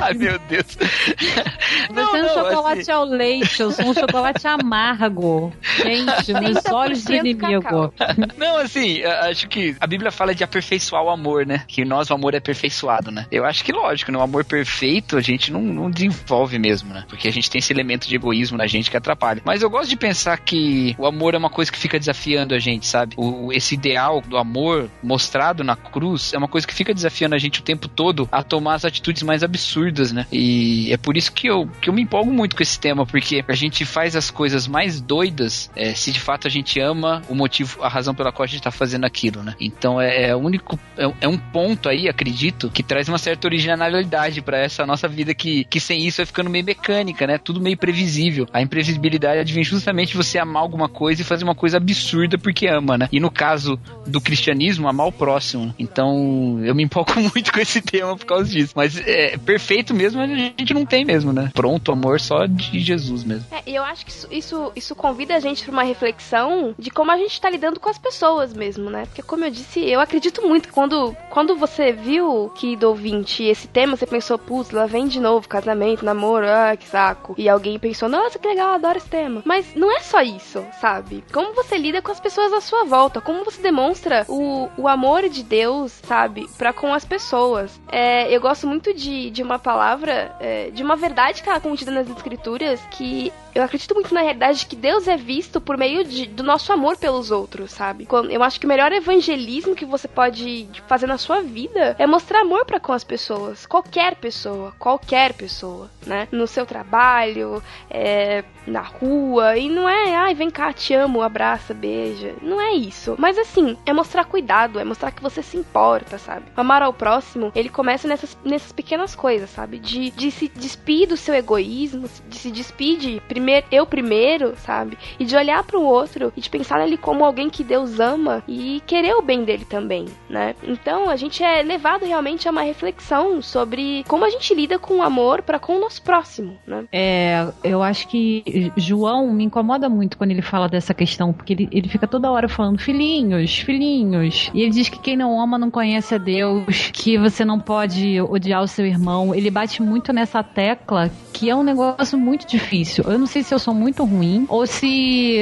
Ai, meu Deus. Você é um chocolate assim- ao leite, eu sou um chocolate amargo. Gente, nos olhos do inimigo. Não, assim, acho que a Bíblia fala de aperfeiçoar o amor, né? Que nós, o amor é aperfeiçoado, né? Eu acho que, lógico, né? O amor perfeito a gente não, não desenvolve mesmo, né? Porque a gente tem esse elemento de egoísmo na gente que atrapalha. Mas eu gosto de pensar que o amor é uma coisa que fica desafiando a gente, sabe? O, esse ideal do amor mostrado na cruz é uma coisa que fica desafiando a gente o tempo todo a tomar as atitudes mais absurdas, né? E é por isso que eu, que eu me empolgo muito com esse tema, porque a gente faz as coisas mais doidas é, se de fato a gente ama o motivo, a razão pela qual a gente tá fazendo aquilo, né? Então é, é o único, é, é um ponto aí, acredito, que traz uma certa originalidade para essa nossa vida que, que sem isso vai ficando meio mecânica, né? Tudo meio previsível. A imprevisibilidade vem justamente você amar alguma coisa e fazer uma coisa absurda porque ama, né? E no caso do cristianismo, amar o próximo. Então eu me empolgo muito com esse tema por causa disso. Mas é perfeito mesmo, a gente não tem mesmo, né? Pronto, amor só de Jesus mesmo. É, e eu acho que isso, isso, isso convida a gente pra uma reflexão de como a gente tá lidando com as pessoas mesmo, né? Porque, como eu disse, eu acredito muito que quando, quando você viu que do ouvinte esse tema, você pensou, putz, lá vem de novo casamento, namoro, ah, que saco. E alguém pensou, nossa, que legal, adoro esse tema. Mas não é só isso, sabe? Como você lida com as pessoas à sua volta, como você demonstra o, o amor de Deus, sabe? Pra com as pessoas. É, eu gosto muito de, de uma palavra, é, de uma verdade que ela é contida nas escrituras, que eu acredito muito na realidade de que Deus é visto por meio de, do nosso amor pelos outros, sabe? Eu acho que o melhor evangelismo que você pode fazer na sua vida é mostrar amor para com as pessoas. Qualquer pessoa, qualquer pessoa, né? No seu trabalho, é, na rua. E não é, ai, vem cá, te amo, abraça, beija. Não é isso. Mas assim, é mostrar cuidado, é mostrar que você se importa, sabe? Amar ao próximo, ele começa nessas, nessas pequenas coisas, sabe? De, de se despir do seu egoísmo, de se despedir de primeiro, eu primeiro, sabe? E de olhar para o outro e de pensar nele como alguém que Deus ama e querer o bem dele também, né? Então a gente é levado realmente a uma reflexão sobre como a gente lida com o amor para com o nosso próximo, né? É, eu acho que João me incomoda muito quando ele fala dessa questão, porque ele, ele fica toda hora falando filhinhos, filhinhos. E ele diz que quem não ama não conhece a Deus, que você não pode odiar o seu irmão. Ele bate muito nessa tecla que é um negócio muito difícil. Eu não sei se eu sou muito ruim ou se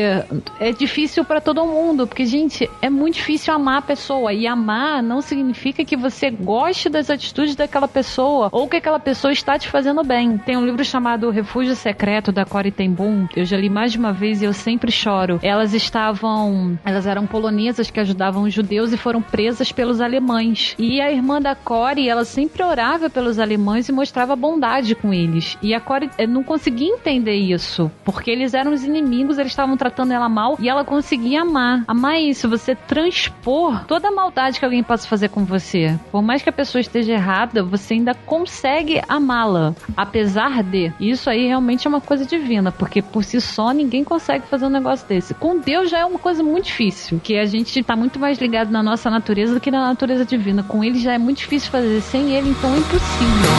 é difícil pra todo mundo, porque gente, é muito difícil amar a pessoa e amar não significa que você goste das atitudes daquela pessoa ou que aquela pessoa está te fazendo bem. Tem um livro chamado Refúgio Secreto da Corey ten Boom. Eu já li mais de uma vez e eu sempre choro. Elas estavam, elas eram polonesas que ajudavam os judeus e foram presas pelos alemães. E a irmã da Corey, ela sempre orava pelos alemães e mostrava bondade com eles. E a Corey eh, não conseguia entender isso, porque eles eram os inimigos, eles estavam tratando ela mal e ela conseguia amar. Amar é isso, você transpor toda a maldade que alguém possa fazer com você. Por mais que a pessoa esteja errada, você ainda consegue amá-la, apesar de. Isso aí realmente é uma coisa divina, porque por si só ninguém consegue fazer um negócio desse. Com Deus já é uma coisa muito difícil, que a gente tá muito mais ligado na nossa natureza do que na natureza divina. Com ele já é muito difícil fazer, sem ele então é impossível.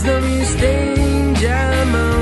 Mas não estende a mão.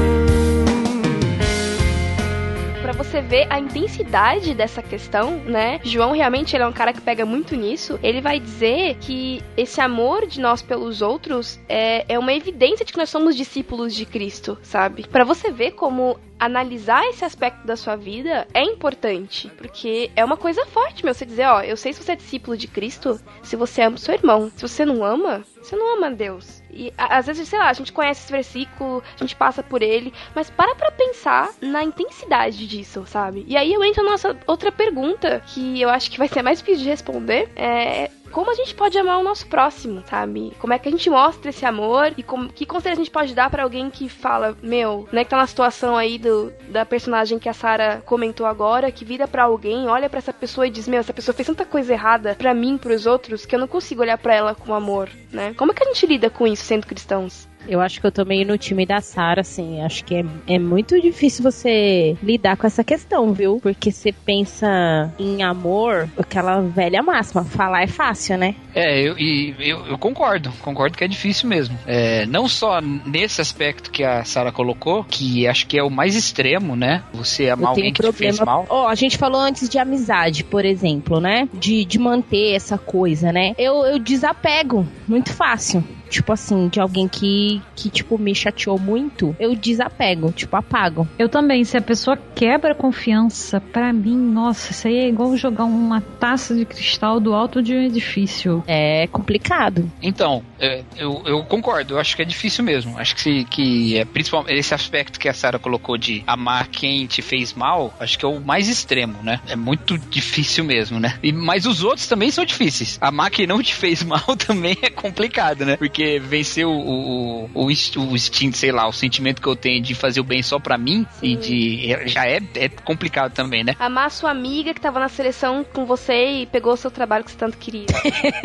Você ver a intensidade dessa questão, né? João realmente ele é um cara que pega muito nisso. Ele vai dizer que esse amor de nós pelos outros é, é uma evidência de que nós somos discípulos de Cristo, sabe? Pra você ver como analisar esse aspecto da sua vida é importante, porque é uma coisa forte, meu, você dizer, ó, eu sei se você é discípulo de Cristo, se você ama o seu irmão. Se você não ama, você não ama Deus. E às vezes, sei lá, a gente conhece esse versículo, a gente passa por ele, mas para pra pensar na intensidade disso, sabe? E aí eu entro na nossa outra pergunta, que eu acho que vai ser mais difícil de responder, é como a gente pode amar o nosso próximo, sabe? Como é que a gente mostra esse amor e como, que conselho a gente pode dar pra alguém que fala, meu, né, que tá na situação aí do, da personagem que a Sarah comentou agora, que vira pra alguém, olha pra essa pessoa e diz, meu, essa pessoa fez tanta coisa errada pra mim, pros outros, que eu não consigo olhar pra ela com amor, né? Como é que a gente lida com isso sendo cristãos? Eu acho que eu tô meio no time da Sara, assim. Acho que é, é muito difícil você lidar com essa questão, viu? Porque você pensa em amor, aquela velha máxima. Falar é fácil, né? É, eu, e eu, eu concordo, concordo que é difícil mesmo. É, não só nesse aspecto que a Sara colocou, que acho que é o mais extremo, né? Você amar alguém que te fez mal. Ó, a gente falou antes de amizade, por exemplo, né? De, de manter essa coisa, né? Eu, eu desapego muito fácil. Tipo assim, de alguém que, que, tipo, me chateou muito, eu desapego, tipo, apago. Eu também, se a pessoa quebra a confiança, pra mim, nossa, isso aí é igual jogar uma taça de cristal do alto de um edifício. É complicado. Então, é, eu, eu concordo, eu acho que é difícil mesmo. Acho que, se, que é principalmente esse aspecto que a Sara colocou de amar quem te fez mal, acho que é o mais extremo, né? É muito difícil mesmo, né? E, mas os outros também são difíceis. Amar quem não te fez mal também é complicado, né? Porque vencer o, o, o, inst- o instinto, sei lá, o sentimento que eu tenho de fazer o bem só pra mim e de. Já é, é complicado também, né? Amar a sua amiga que tava na seleção com você e pegou o seu trabalho que você tanto queria.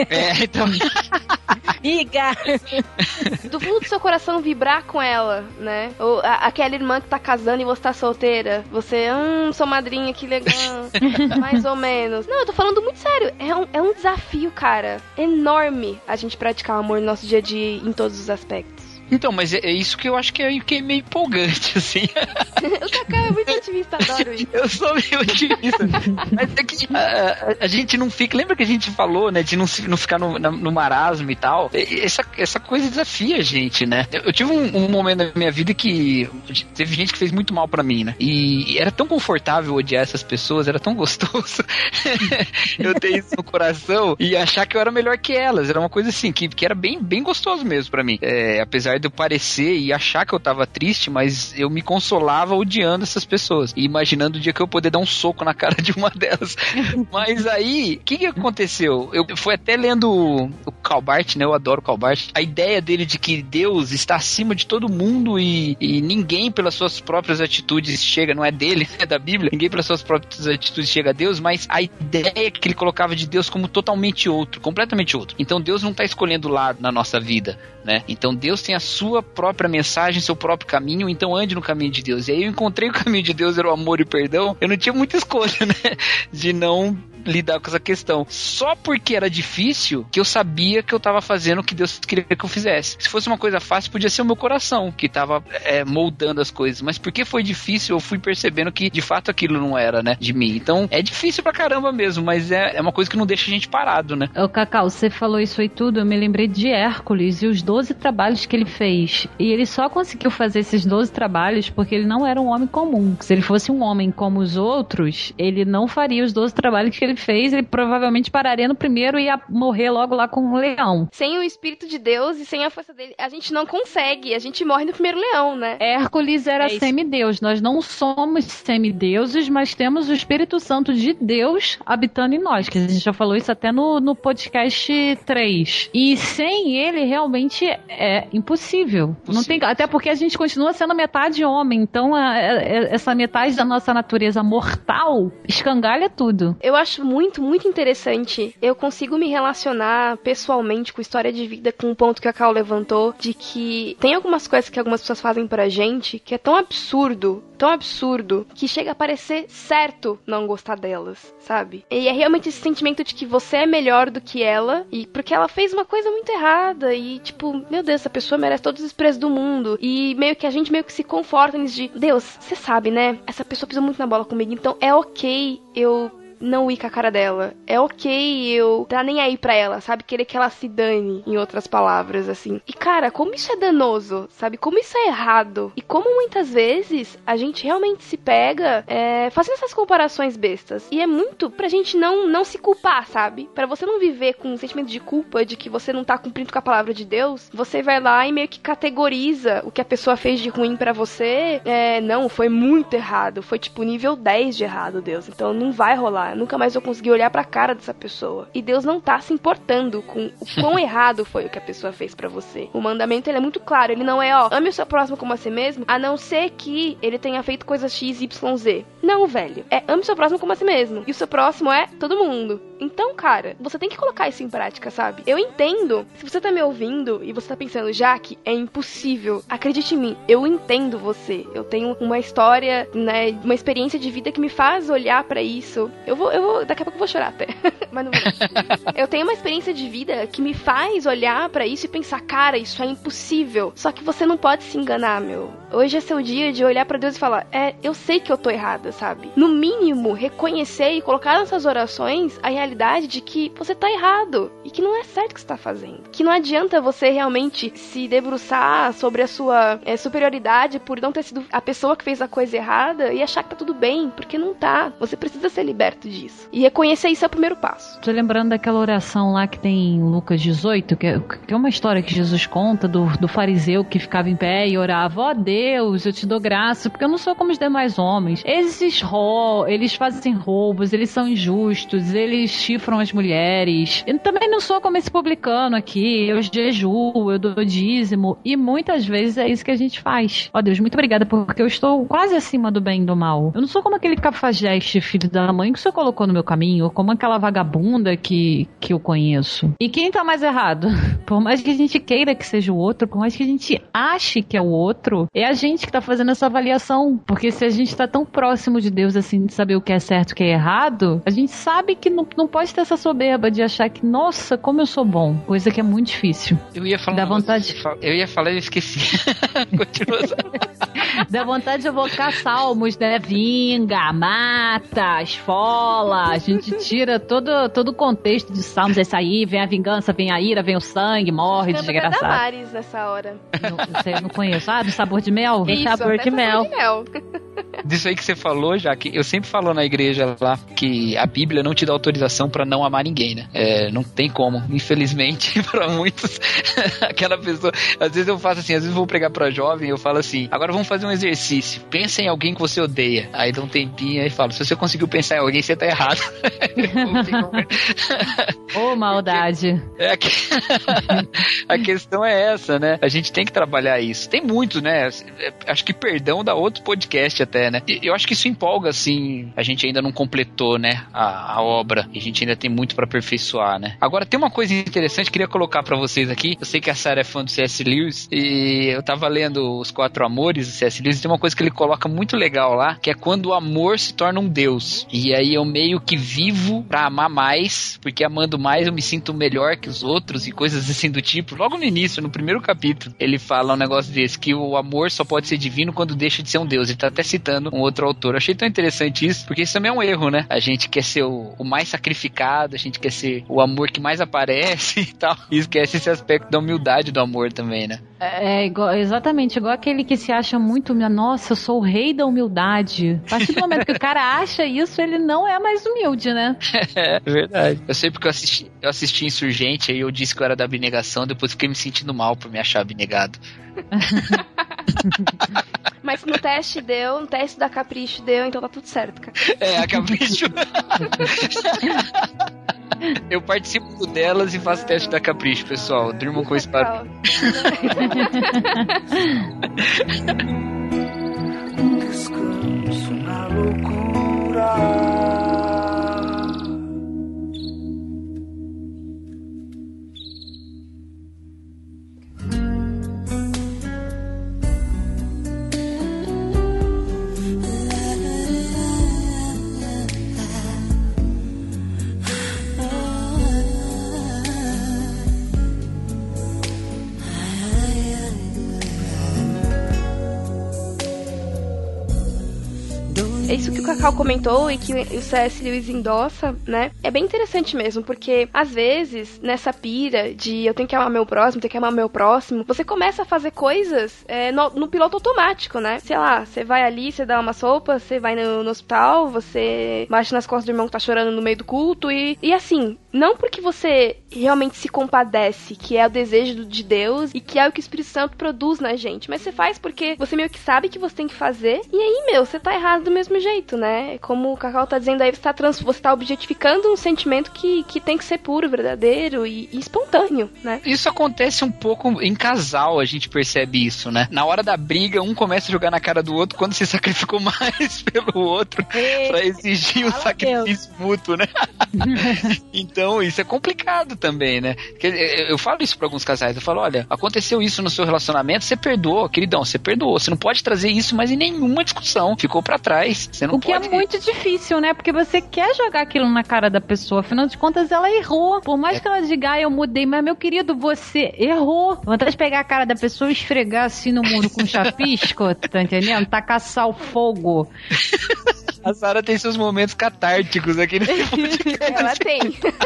É, então. Amiga! do fundo do seu coração vibrar com ela, né? Ou a- aquela irmã que tá casando e você tá solteira. Você, hum, sou madrinha, que legal. Mais ou menos. Não, eu tô falando muito sério. É um, é um desafio, cara. Enorme a gente praticar o amor no nosso dia a dia em todos os aspectos. Então, mas é, é isso que eu acho que é, que é meio empolgante, assim. o Cacau é muito otimista, adoro isso. Eu sou meio otimista. Mas é que a, a- gente não fica. Lembra que a gente falou, né? De não, não ficar no, na- no marasmo e tal? Essa, essa coisa desafia a gente, né? Eu, eu tive um, um momento na minha vida que teve gente que fez muito mal pra mim, né? E era tão confortável odiar essas pessoas, era tão gostoso eu ter isso no coração e achar que eu era melhor que elas. Era uma coisa assim, que, que era bem, bem gostoso mesmo pra mim. É, apesar de eu parecer e achar que eu tava triste, mas eu me consolava odiando essas pessoas. E imaginando o dia que eu poder dar um soco na cara de uma delas. mas aí, o que que aconteceu? Eu fui até lendo o, Calbart, né? Eu adoro o Calbart. A ideia dele de que Deus está acima de todo mundo e, e ninguém pelas suas próprias atitudes chega, não é dele, é da Bíblia, ninguém pelas suas próprias atitudes chega a Deus, mas a ideia que ele colocava de Deus como totalmente outro, completamente outro. Então Deus não está escolhendo lado na nossa vida, né? Então Deus tem a sua própria mensagem, seu próprio caminho, então ande no caminho de Deus. E aí eu encontrei o caminho de Deus, era o amor e o perdão. Eu não tinha muita escolha, né? De não lidar com essa questão. Só porque era difícil que eu sabia que eu tava fazendo o que Deus queria que eu fizesse. Se fosse uma coisa fácil, podia ser o meu coração que tava é, moldando as coisas. Mas porque foi difícil, eu fui percebendo que de fato aquilo não era, né, de mim. Então é difícil pra caramba mesmo, mas é, é uma coisa que não deixa a gente parado, né? Ô, Cacau, você falou isso aí tudo, eu me lembrei de Hércules e os 12 trabalhos que ele fez. E ele só conseguiu fazer esses 12 trabalhos porque ele não era um homem comum. Se ele fosse um homem como os outros, ele não faria os 12 trabalhos que ele ele fez, ele provavelmente pararia no primeiro e ia morrer logo lá com um leão. Sem o espírito de Deus e sem a força dele, a gente não consegue. A gente morre no primeiro leão, né? Hércules era É isso. semideus. Nós não somos semideuses, mas temos o Espírito Santo de Deus habitando em nós. Que a gente já falou isso até no, no podcast 3. E sem ele, realmente é impossível. Não tem, até porque a gente continua sendo metade homem. Então, a- a- essa metade da nossa natureza mortal escangalha tudo. Eu acho muito, muito interessante. Eu consigo me relacionar pessoalmente com história de vida com um ponto que a Cal levantou de que tem algumas coisas que algumas pessoas fazem pra gente que é tão absurdo, tão absurdo, que chega a parecer certo não gostar delas, sabe? E é realmente esse sentimento de que você é melhor do que ela e porque ela fez uma coisa muito errada e tipo, meu Deus, essa pessoa merece todos os desprezo do mundo e meio que a gente meio que se conforta nisso de, Deus, você sabe, né? Essa pessoa pisou muito na bola comigo, então é ok eu não ir com a cara dela. É ok eu tá nem aí pra ela, sabe? Querer que ela se dane, em outras palavras, assim. E cara, como isso é danoso, sabe? Como isso é errado. E como muitas vezes a gente realmente se pega é, fazendo essas comparações bestas. E é muito pra gente não, não se culpar, sabe? Pra você não viver com um sentimento de culpa de que você não tá cumprindo com a palavra de Deus, você vai lá e meio que categoriza o que a pessoa fez de ruim pra você. É, não, foi muito errado. Foi tipo nível 10 de errado, Deus. Então não vai rolar. Nunca mais eu consegui olhar pra cara dessa pessoa. E Deus não tá se importando com o quão errado foi o que a pessoa fez pra você. O mandamento ele é muito claro. Ele não é, ó, ame o seu próximo como a si mesmo, a não ser que ele tenha feito coisas X, Y, Z. Não, velho. É ame o seu próximo como a si mesmo. E o seu próximo é todo mundo. Então, cara, você tem que colocar isso em prática, sabe? Eu entendo. Se você tá me ouvindo e você tá pensando, Jaque, é impossível. Acredite em mim, eu entendo você. Eu tenho uma história, né, uma experiência de vida que me faz olhar pra isso. Eu vou, eu vou, daqui a pouco eu vou chorar até. Mas não vou. eu tenho uma experiência de vida que me faz olhar pra isso e pensar, cara, isso é impossível. Só que você não pode se enganar, meu. Hoje é seu dia de olhar pra Deus e falar, é, eu sei que eu tô errada, sabe? No mínimo, reconhecer e colocar nessas orações a realidade de que você tá errado e que não é certo o que você tá fazendo. Que não adianta você realmente se debruçar sobre a sua é, superioridade por não ter sido a pessoa que fez a coisa errada e achar que tá tudo bem, porque não tá. Você precisa ser liberto disso. E reconhecer isso é o primeiro passo. Tô lembrando daquela oração lá que tem em Lucas 18, que é, que é uma história que Jesus conta do, do fariseu que ficava em pé e orava: Ó Deus, eu te dou graça, porque eu não sou como os demais homens. Esses ro eles fazem roubos, eles são injustos, eles chifram as mulheres. Eu também não sou como esse publicano aqui, eu jejuo, eu dou dízimo. E muitas vezes é isso que a gente faz. Ó Deus, muito obrigada, porque eu estou quase acima do bem e do mal. Eu não sou como aquele cafajeste filho da mãe que o senhor colocou no meu caminho, ou como aquela vagabunda que, que eu conheço. E quem tá mais errado? Por mais que a gente queira que seja o outro, por mais que a gente ache que é o outro, é a gente que tá fazendo essa avaliação. Porque se a gente tá tão próximo de Deus assim, de saber o que é certo e o que é errado, a gente sabe que não, não pode ter essa soberba de achar que, nossa, como eu sou bom. Coisa que é muito difícil. Eu ia falar Dá um vontade. fala- Eu ia falar e eu esqueci. Continua. Dá vontade de evocar salmos, né? Vinga, mata, esfola. A gente tira todo, todo o contexto de salmos. Esse aí, vem a vingança, vem a ira, vem o sangue, morre, desgraçado. Damares nessa hora. Não, sei, eu não conheço. Ah, do sabor de mel? Isso, sabor de mel. sabor de mel. Disso aí que você falou, já que eu sempre falo na igreja lá que a Bíblia não te dá autorização pra não amar ninguém, né? É, não tem como, infelizmente, pra muitos. aquela pessoa, às vezes eu faço assim, às vezes eu vou pregar pra jovem, eu falo assim: "Agora vamos fazer um exercício. Pensa em alguém que você odeia". Aí dá um tempinho e falo: "Se você conseguiu pensar em alguém, você tá errado". Ô, maldade. É a questão é essa, né? A gente tem que trabalhar isso. Tem muito, né? Acho que perdão dá outro podcast até, né? Eu acho que isso empolga, assim. A gente ainda não completou, né? A, a obra. E gente ainda tem muito pra aperfeiçoar, né? Agora, tem uma coisa interessante que queria colocar pra vocês aqui. Eu sei que a Sarah é fã do C.S. Lewis. E eu tava lendo Os Quatro Amores do C.S. Lewis. E tem uma coisa que ele coloca muito legal lá, que é quando o amor se torna um Deus. E aí eu meio que vivo pra amar mais, porque amando mais eu me sinto melhor que os outros e coisas assim do tipo. Logo no início, no primeiro capítulo, ele fala um negócio desse, que o amor só pode ser divino quando deixa de ser um Deus. Ele tá até citando um outro autor. Eu achei tão interessante isso, porque isso também é um erro, né? A gente quer ser o, o mais sacrificado, a gente quer ser o amor que mais aparece e tal. E esquece esse aspecto da humildade do amor também, né? É, igual, exatamente, igual aquele que se acha muito, nossa, eu sou o rei da humildade. A partir do momento que o cara acha isso, ele não é mais humilde, né? É verdade. Eu sei porque eu assisti, eu assisti Insurgente, aí eu disse que eu era da abnegação, depois fiquei me sentindo mal por me achar abnegado. Mas no teste deu, no teste da Capricho deu, então tá tudo certo, cara. É, a Capricho. Eu participo delas e faço teste da Capricho, pessoal. Durmam com esse barulho. Um descanso na loucura. Isso que o Cacau comentou e que o C.S. Lewis endossa, né? É bem interessante mesmo, porque às vezes, nessa pira de eu tenho que amar meu próximo, tenho que amar meu próximo, você começa a fazer coisas é, no, no, piloto automático, né? Sei lá, você vai ali, você dá uma sopa, você vai no, no hospital, você bate nas costas do irmão que tá chorando no meio do culto e, e assim, não porque você realmente se compadece, que é o desejo de Deus e que é o que o Espírito Santo produz na gente, mas você faz porque você meio que sabe que você tem que fazer, e aí, meu, você tá errado do mesmo jeito, né? Como o Cacau tá dizendo aí, você tá, trans, você tá objetificando um sentimento que, que tem que ser puro, verdadeiro e, e espontâneo, né? Isso acontece um pouco em casal, a gente percebe isso, né? Na hora da briga, um começa a jogar na cara do outro quando se sacrificou mais pelo outro Ei, pra exigir o sacrifício Deus. mútuo, né? então, isso é complicado também, né? Eu falo isso pra alguns casais, eu falo, olha, aconteceu isso no seu relacionamento, você perdoou, queridão, você perdoou, você não pode trazer isso mais em nenhuma discussão, ficou para trás, você não o que pode... é muito difícil, né? Porque você quer jogar aquilo na cara da pessoa, afinal de contas ela errou. Por mais é. que ela diga, ah, eu mudei, mas meu querido, você errou. Vontade de pegar a cara da pessoa e esfregar assim no muro com chapisco, tá entendendo? Tacar sal fogo. A Sara tem seus momentos catárticos aqui nesse podcast. Ela tem.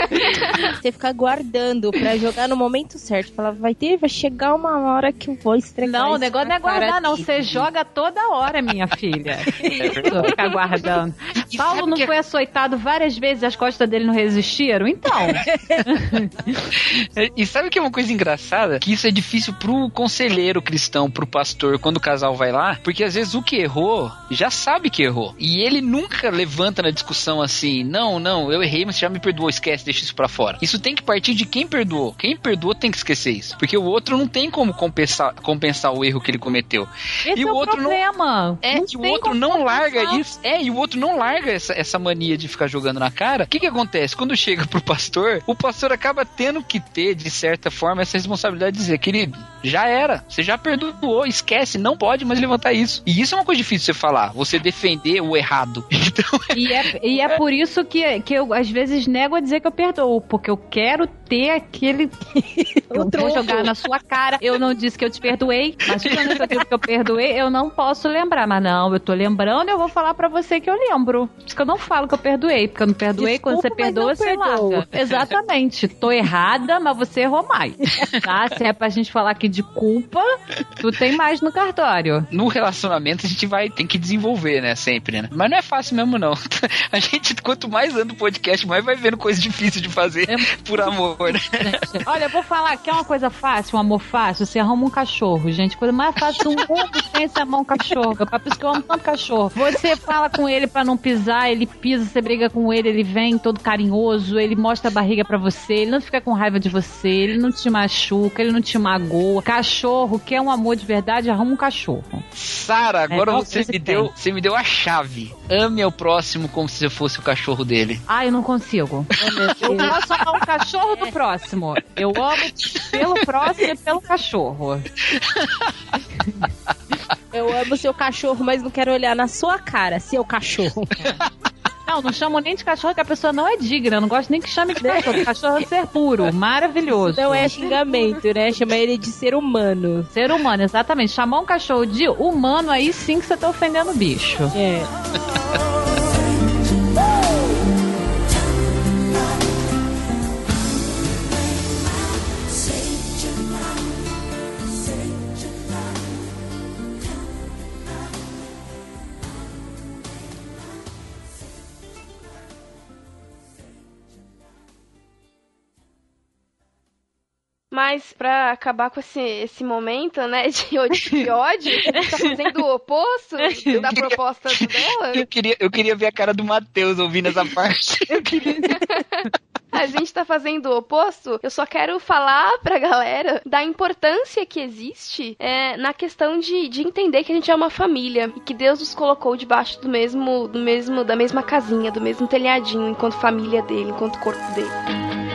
Você fica guardando pra jogar no momento certo. Fala, vai ter, vai chegar uma hora que eu vou estregar. Não, o negócio não é guardar, não. Você joga toda hora, minha filha. É ficar guardando. E Paulo não que... foi açoitado várias vezes as costas dele não resistiram? Então. e sabe que é uma coisa engraçada? Que isso é difícil pro conselheiro cristão, pro pastor, quando o casal vai lá, porque às vezes o que errou já sabe que errou. E ele nunca levanta na discussão assim, não, não, eu errei, mas você já me perdoou, esquece, deixa isso pra fora. Isso tem que partir de quem perdoou. Quem perdoou tem que esquecer isso. Porque o outro não tem como compensar, compensar o erro que ele cometeu. Esse e é o outro problema. não. É, não e o outro não larga isso. É, e o outro não larga essa, essa mania de ficar jogando na cara. O que que acontece? Quando chega pro pastor, o pastor acaba tendo que ter, de certa forma, essa responsabilidade de dizer, querido, já era. Você já perdoou, esquece, não pode mais levantar isso. E isso é uma coisa difícil de você falar. Você defender o errado. Então, e, é, e é por isso que, que eu, às vezes, nego a dizer que eu perdoo. Porque eu quero ter aquele. eu vou jogar na sua cara. Eu não disse que eu te perdoei, mas quando eu digo que eu perdoei, eu não posso lembrar. Mas não, eu tô lembrando, eu vou falar para você que eu lembro. Por isso que eu não falo que eu perdoei, porque eu não perdoei. Desculpa, quando você perdoa, você perdoo. larga. Exatamente. Tô errada, mas você errou mais. Tá? Se é pra gente falar aqui de culpa, tu tem mais no cartório. No relacionamento, a gente vai tem que desenvolver, né? Sempre, né? Mas não é fácil mesmo, não. A gente, quanto mais anda o podcast, mais vai vendo coisa difícil de fazer é... por amor, né? Olha, eu vou falar que é uma coisa fácil, um amor fácil, você arruma um cachorro, gente. Coisa mais fácil do mundo tem se amar um cachorro. É por isso que eu amo tanto cachorro. Você fala com ele para não pisar, ele pisa, você briga com ele, ele vem todo carinhoso, ele mostra a barriga para você, ele não fica com raiva de você, ele não te machuca, ele não te magoa. Cachorro, que é um amor de verdade, arruma um cachorro. Sara, agora é, você me deu, você me deu a chave. Ame ao próximo como se eu fosse o cachorro dele. Ah, eu não consigo. eu posso amar o cachorro do próximo. Eu amo pelo próximo e pelo cachorro. Eu amo seu cachorro, mas não quero olhar na sua cara, seu cachorro. Não, não chamam nem de cachorro que a pessoa não é digna. Eu não gosto nem que chame de cachorro. Cachorro é ser puro, maravilhoso. Não é xingamento, né? Chama ele de ser humano. Ser humano, exatamente. Chamar um cachorro de humano, aí sim que você tá ofendendo o bicho. É. Mas pra acabar com esse, esse momento, né, de de ódio a gente tá fazendo o oposto da proposta dela. Eu queria, eu queria ver a cara do Matheus ouvindo essa parte. A gente tá fazendo o oposto. Eu só quero falar pra galera da importância que existe é, na questão de, de entender que a gente é uma família e que Deus nos colocou debaixo do mesmo, do mesmo, da mesma casinha, do mesmo telhadinho, enquanto família dele, enquanto corpo dele.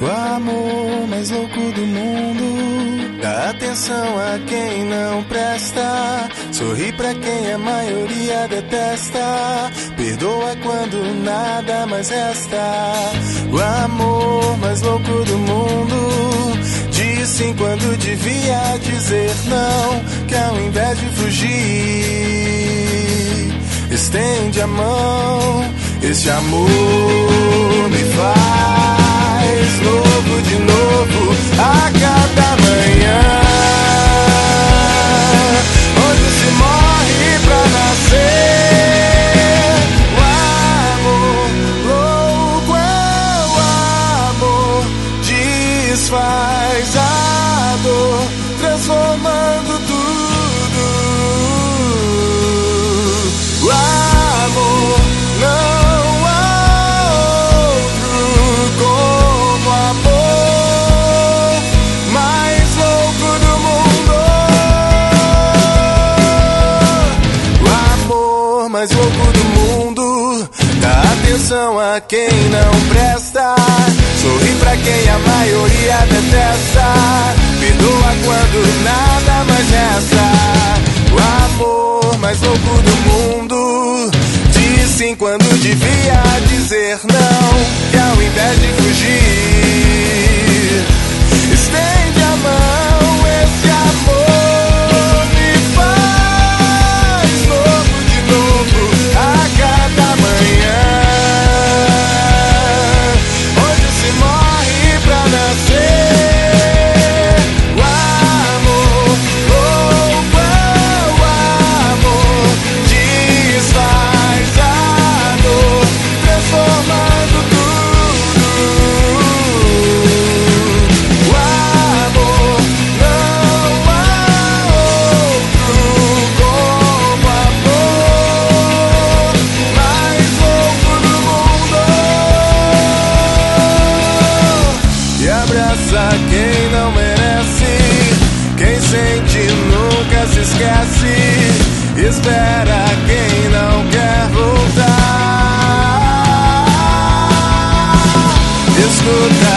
O amor mais louco do mundo. Dá atenção a quem não presta, sorri pra quem a maioria detesta, perdoa quando nada mais resta. O amor mais louco do mundo. Diz sim quando devia dizer não, que ao invés de fugir, estende a mão. Esse amor me faz novo de novo a cada manhã. Onde se morre pra nascer. O amor louco é o amor, desfaz amor mais louco do mundo. Dá atenção a quem não presta, sorri pra quem a maioria detesta, perdoa quando nada mais resta. O amor mais louco do mundo. Diz sim quando devia dizer não, que ao invés de fugir, Espera quem não quer voltar. Escuta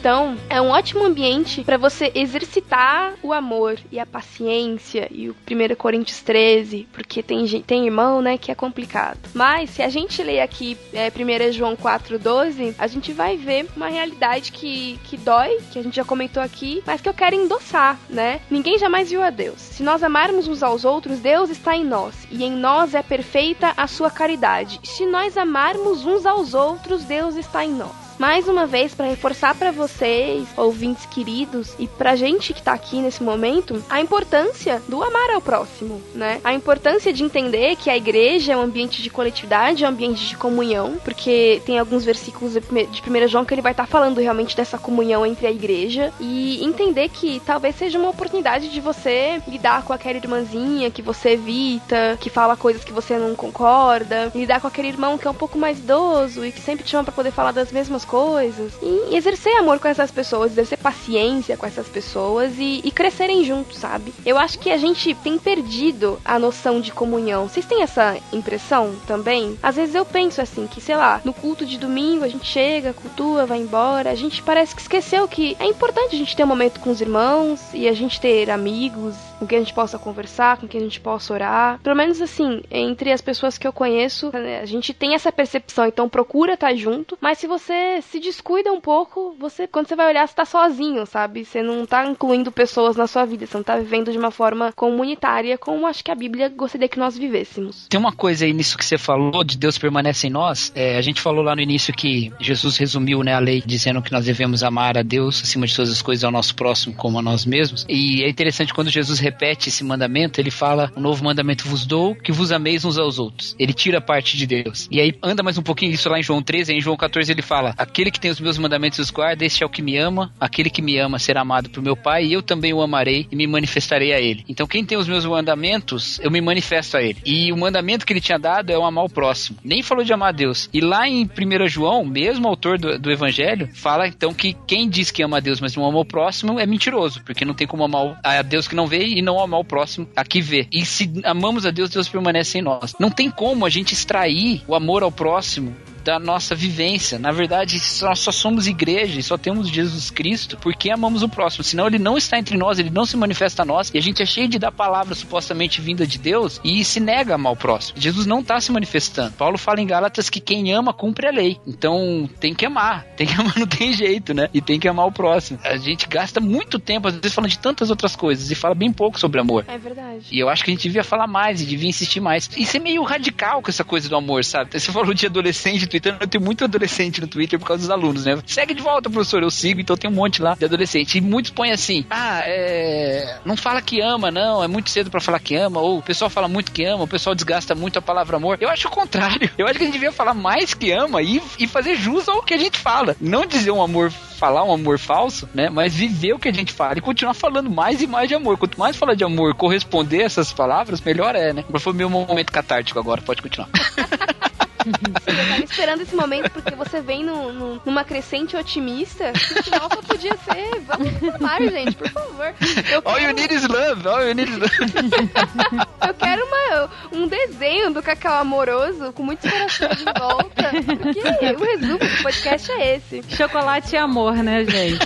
cristão é um ótimo ambiente para você exercitar o amor e a paciência e o 1 Coríntios 13, porque tem, tem irmão, né, que é complicado. Mas se a gente ler aqui é, 1 João 4,12, a gente vai ver uma realidade que, que dói, que a gente já comentou aqui, mas que eu quero endossar, né? Ninguém jamais viu a Deus. Se nós amarmos uns aos outros, Deus está em nós, e em nós é perfeita a sua caridade. Se nós amarmos uns aos outros, Deus está em nós. Mais uma vez, para reforçar para vocês, ouvintes queridos, e pra gente que tá aqui nesse momento, a importância do amar ao próximo, né? A importância de entender que a igreja é um ambiente de coletividade, é um ambiente de comunhão, porque tem alguns versículos de 1 João que ele vai estar falando realmente dessa comunhão entre a igreja, e entender que talvez seja uma oportunidade de você lidar com aquela irmãzinha que você evita, que fala coisas que você não concorda, lidar com aquele irmão que é um pouco mais idoso e que sempre te chama pra poder falar das mesmas coisas e exercer amor com essas pessoas, exercer paciência com essas pessoas e, e crescerem juntos, sabe? Eu acho que a gente tem perdido a noção de comunhão. Vocês têm essa impressão também? Às vezes eu penso assim, que sei lá, no culto de domingo a gente chega, cultua, vai embora, a gente parece que esqueceu que é importante a gente ter um momento com os irmãos e a gente ter amigos com quem a gente possa conversar, com quem a gente possa orar. Pelo menos assim, entre as pessoas que eu conheço, a gente tem essa percepção, então procura estar junto, mas se você se descuida um pouco, você quando você vai olhar, você tá sozinho, sabe? Você não tá incluindo pessoas na sua vida, você não tá vivendo de uma forma comunitária como acho que a Bíblia gostaria que nós vivêssemos. Tem uma coisa aí nisso que você falou, de Deus permanece em nós. É, a gente falou lá no início que Jesus resumiu né, a lei dizendo que nós devemos amar a Deus acima de todas as coisas ao nosso próximo como a nós mesmos. E é interessante quando Jesus repete esse mandamento, ele fala: "O novo mandamento vos dou, que vos ameis uns aos outros". Ele tira a parte de Deus. E aí anda mais um pouquinho isso lá em João 13, em João 14 ele fala: "Aquele que tem os meus mandamentos os guarda, esse é o que me ama. Aquele que me ama será amado por meu Pai, e eu também o amarei e me manifestarei a ele". Então quem tem os meus mandamentos, eu me manifesto a ele. E o mandamento que ele tinha dado é o amar o próximo. Nem falou de amar a Deus. E lá em 1 João, mesmo autor do, do evangelho, fala então que quem diz que ama a Deus, mas não ama o próximo, é mentiroso, porque não tem como amar a Deus que não vê e não amar o próximo a que vê. E se amamos a Deus, Deus permanece em nós. Não tem como a gente extrair o amor ao próximo da nossa vivência. Na verdade, nós só somos igreja e só temos Jesus Cristo porque amamos o próximo. Senão ele não está entre nós, ele não se manifesta a nós e a gente é cheio de dar palavra supostamente vinda de Deus e se nega a amar o próximo. Jesus não está se manifestando. Paulo fala em Gálatas que quem ama cumpre a lei. Então tem que amar. Tem que amar, não tem jeito, né? E tem que amar o próximo. A gente gasta muito tempo, às vezes, falando de tantas outras coisas e fala bem pouco sobre amor. É verdade. E eu acho que a gente devia falar mais e devia insistir mais. E ser meio radical com essa coisa do amor, sabe? Você falou de adolescente tweetando, eu tenho muito adolescente no Twitter por causa dos alunos, né? Segue de volta, professor, eu sigo, então tem um monte lá de adolescente. E muitos põem assim: ah, é. Não fala que ama, não, é muito cedo para falar que ama, ou o pessoal fala muito que ama, o pessoal desgasta muito a palavra amor. Eu acho o contrário. Eu acho que a gente devia falar mais que ama e, e fazer jus ao que a gente fala. Não dizer um amor falar um amor falso, né? Mas viver o que a gente fala e continuar falando mais e mais de amor. Quanto mais falar de amor, corresponder a essas palavras, melhor é, né? Foi meu momento catártico agora, pode continuar. Você tava esperando esse momento porque você vem no, no, numa crescente otimista. O final só podia ser. Vamos informar, gente, por favor. Eu All you need is love, all you need is love. Eu quero uma, um desenho do Cacau Amoroso com muitos corações em volta. Porque o resumo do podcast é esse. Chocolate e amor, né, gente?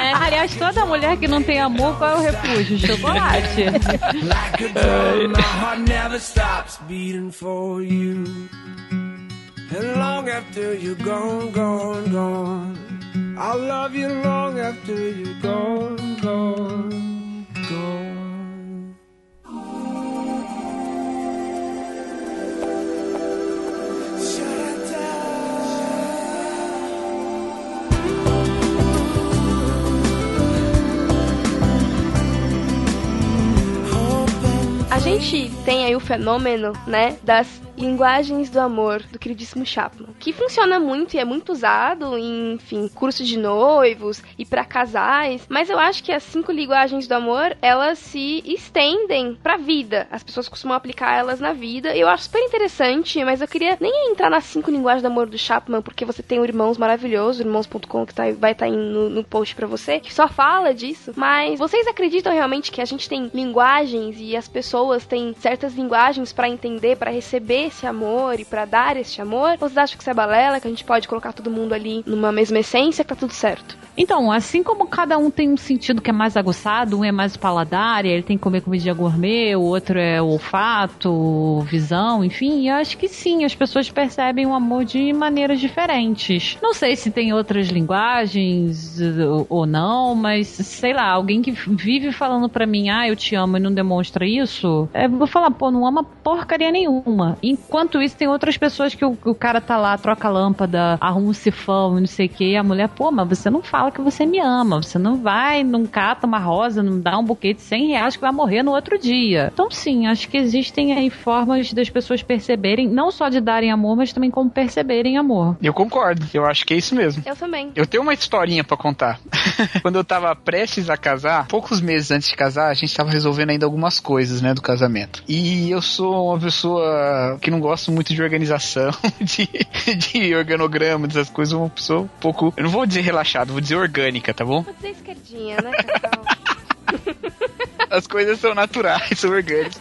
É. Aliás, toda mulher que não tem amor, qual é o refúgio? Chocolate. Like a drum, my heart never stops beating for you. And long after you're gone, gone, gone, I'll love you long after you're gone, gone. Gente tem aí o fenômeno, né, das linguagens do amor do queridíssimo Chapman, que funciona muito e é muito usado em, enfim, curso de noivos e para casais, mas eu acho que as cinco linguagens do amor, elas se estendem pra vida. As pessoas costumam aplicar elas na vida. e Eu acho super interessante, mas eu queria nem entrar nas cinco linguagens do amor do Chapman, porque você tem o Irmãos maravilhoso, irmãos.com que tá, vai estar tá no, no post pra você, que só fala disso. Mas vocês acreditam realmente que a gente tem linguagens e as pessoas têm certas linguagens para entender, para receber esse amor e para dar esse amor? Ou vocês acham que isso é balela, que a gente pode colocar todo mundo ali numa mesma essência, que tá tudo certo? Então, assim como cada um tem um sentido que é mais aguçado, um é mais paladar, ele tem que comer comida gourmet, o outro é olfato, visão, enfim, eu acho que sim, as pessoas percebem o amor de maneiras diferentes. Não sei se tem outras linguagens ou não, mas sei lá, alguém que vive falando pra mim, ah, eu te amo e não demonstra isso, é, vou falar, pô, não ama porcaria nenhuma. Enquanto isso, tem outras pessoas que o, o cara tá lá, troca a lâmpada, arruma um sifão e não sei o que, e a mulher, pô, mas você não fala que você me ama, você não vai, não cata uma rosa, não dá um buquê de 100 reais que vai morrer no outro dia. Então, sim, acho que existem aí formas das pessoas perceberem, não só de darem amor, mas também como perceberem amor. Eu concordo, eu acho que é isso mesmo. Eu também. Eu tenho uma historinha para contar. Quando eu tava prestes a casar, poucos meses antes de casar, a gente tava resolvendo ainda algumas coisas, né, do casamento. E eu sou uma pessoa que não gosto muito de organização, de, de organograma, dessas coisas. Uma pessoa um pouco, eu não vou dizer relaxado, vou dizer orgânica, tá bom? Vou dizer esquerdinha, né, Cacau? As coisas são naturais, são orgânicas.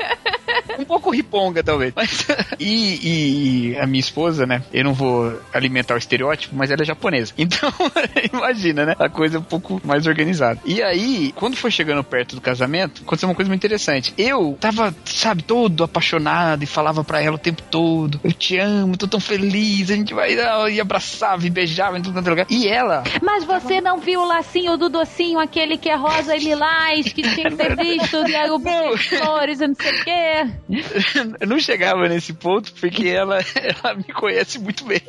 Um pouco riponga, talvez. Mas, e, e, a minha esposa, né? Eu não vou alimentar o estereótipo, mas ela é japonesa. Então, imagina, né? A coisa é um pouco mais organizada. E aí, quando foi chegando perto do casamento, aconteceu uma coisa muito interessante. Eu tava, sabe, todo apaixonado e falava para ela o tempo todo: Eu te amo, tô tão feliz, a gente vai e abraçava e beijava em todo lugar. E ela. Mas você não viu o lacinho do docinho, aquele que é rosa e lilás, que tinha que ter visto, e aí o flores e não sei o quê. Eu não chegava nesse ponto porque ela, ela me conhece muito bem.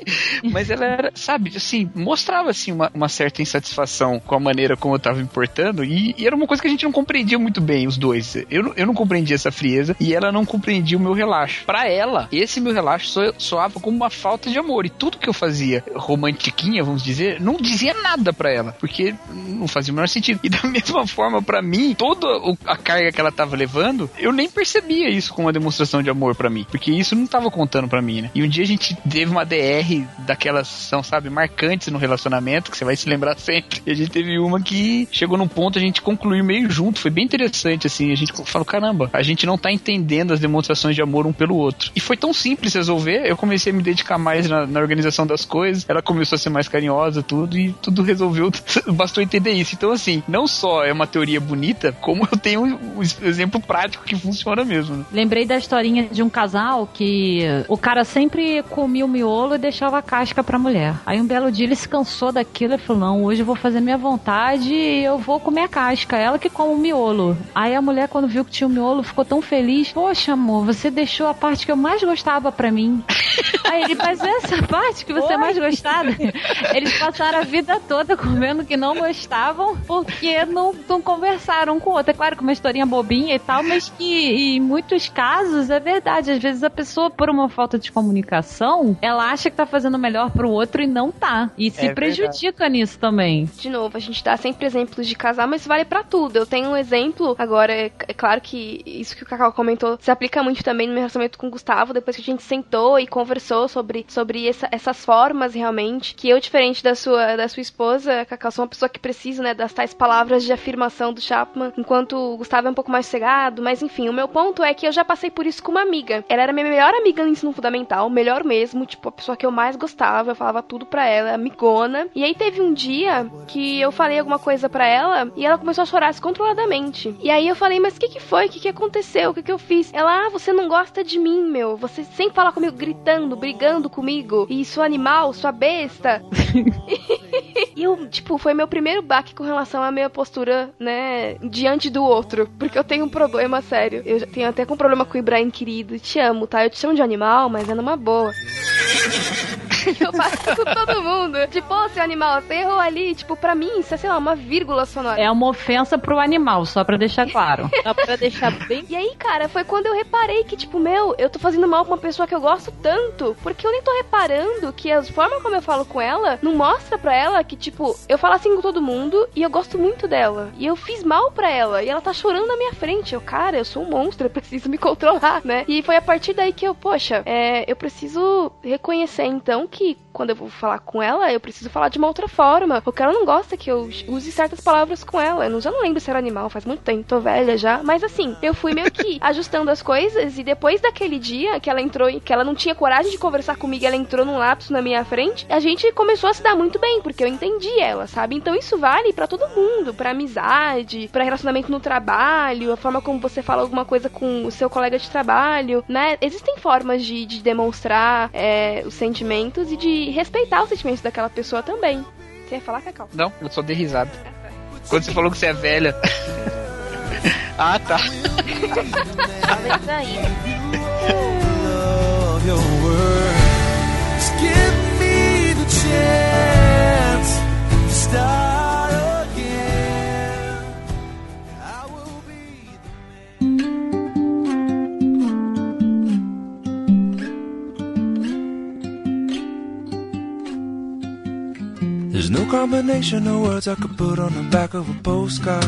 Mas ela era, sabe, assim, mostrava assim uma, uma certa insatisfação com a maneira como eu tava me portando e, e, era uma coisa que a gente não compreendia muito bem, os dois. Eu, eu não compreendia essa frieza e ela não compreendia o meu relaxo. Para ela, esse meu relaxo so, soava como uma falta de amor e tudo que eu fazia romantiquinha, vamos dizer, não dizia nada para ela, porque não fazia o menor sentido. E da mesma forma, para mim, toda a carga que ela tava levando, eu nem percebia isso como uma demonstração de amor para mim, porque isso não tava contando para mim, né? E um dia a gente teve uma DR daquelas são, sabe, marcantes no relacionamento, que você vai se lembrar sempre. E a gente teve uma que chegou num ponto a gente concluiu meio junto, foi bem interessante assim. A gente falou, caramba, a gente não tá entendendo as demonstrações de amor um pelo outro. E foi tão simples resolver, eu comecei a me dedicar mais na, na organização das coisas, ela começou a ser mais carinhosa, tudo, e tudo resolveu, bastou entender isso. Então, assim, não só é uma teoria bonita, como eu tenho um, um exemplo prático que funciona mesmo. Né? Lembrei da historinha de um casal que o cara sempre comia o miolo e deixava a casca pra mulher. Aí um belo dia ele se cansou daquilo e falou: Não, hoje eu vou fazer minha vontade e eu vou comer a casca. Ela que come o miolo. Aí a mulher, quando viu que tinha o miolo, ficou tão feliz: Poxa, amor, você deixou a parte que eu mais gostava pra mim. Aí ele, mas essa parte que você Oi? mais gostava. Eles passaram a vida toda comendo que não gostavam porque não, não conversaram com o outro. É claro que uma historinha bobinha e tal, mas que em muitos casos é verdade. Às vezes a pessoa, por uma falta de comunicação, ela acha que tá fazendo melhor pro outro e não tá. E se é prejudica nisso também. De novo, a gente dá sempre exemplos de casal, mas vale para tudo. Eu tenho um exemplo, agora, é, é, claro que isso que o Cacau comentou se aplica muito também no meu relacionamento com o Gustavo, depois que a gente sentou e conversou sobre, sobre essa, essas formas realmente, que eu, diferente da sua, da sua esposa, Cacau, sou uma pessoa que precisa, né, das tais palavras de afirmação do Chapman, enquanto o Gustavo é um pouco mais cegado, mas enfim, o meu ponto é que eu já passei por isso com uma amiga. Ela era minha melhor amiga no ensino fundamental, melhor mesmo, tipo, a pessoa que eu mais gostava, eu falava tudo pra ela, amigona. E aí teve um dia que eu falei alguma coisa pra ela e ela começou a chorar descontroladamente. E aí eu falei, mas o que que foi? O que que aconteceu? O que que eu fiz? Ela, ah, você não gosta de mim, meu. Você sempre fala comigo gritando, brigando comigo. E sua animal, sua besta. e eu, tipo, foi meu primeiro baque com relação à minha postura, né, diante do outro. Porque eu tenho um problema sério. Eu tenho até com um problema com o Ibrahim, querido. Te amo, tá? Eu te chamo de animal, mas é numa boa. eu faço com todo mundo. Tipo, ô, seu animal, você errou ali. Tipo, pra mim, isso é, sei lá, uma vírgula sonora. É uma ofensa pro animal, só pra deixar claro. só pra deixar bem. E aí, cara, foi quando eu reparei que, tipo, meu, eu tô fazendo mal pra uma pessoa que eu gosto tanto. Porque eu nem tô reparando que a forma como eu falo com ela não mostra pra ela que, tipo, eu falo assim com todo mundo e eu gosto muito dela. E eu fiz mal pra ela. E ela tá chorando na minha frente. Eu, cara, eu sou um monstro, eu preciso me controlar, né? E foi a partir daí que eu, poxa, é, eu preciso reconhecer então que quando eu vou falar com ela, eu preciso falar de uma outra forma. Porque ela não gosta que eu use certas palavras com ela. Eu já não lembro se era animal, faz muito tempo, tô velha já. Mas assim, eu fui meio que ajustando as coisas e depois daquele dia que ela entrou e que ela não tinha coragem de conversar comigo, ela entrou num lapso na minha frente, a gente começou a se dar muito bem, porque eu entendi ela, sabe? Então isso vale para todo mundo, para amizade, para relacionamento no trabalho, a forma como você fala alguma coisa com o seu colega de trabalho, né? Existem formas de, de demonstrar é, os sentimentos e de respeitar os sentimentos daquela pessoa também. Você ia falar, Cacau? Não, eu só dei risada. Quando você falou que você é velha. ah, tá. Talvez aí. Give me the chance to start There's no combination of words I could put on the back of a postcard.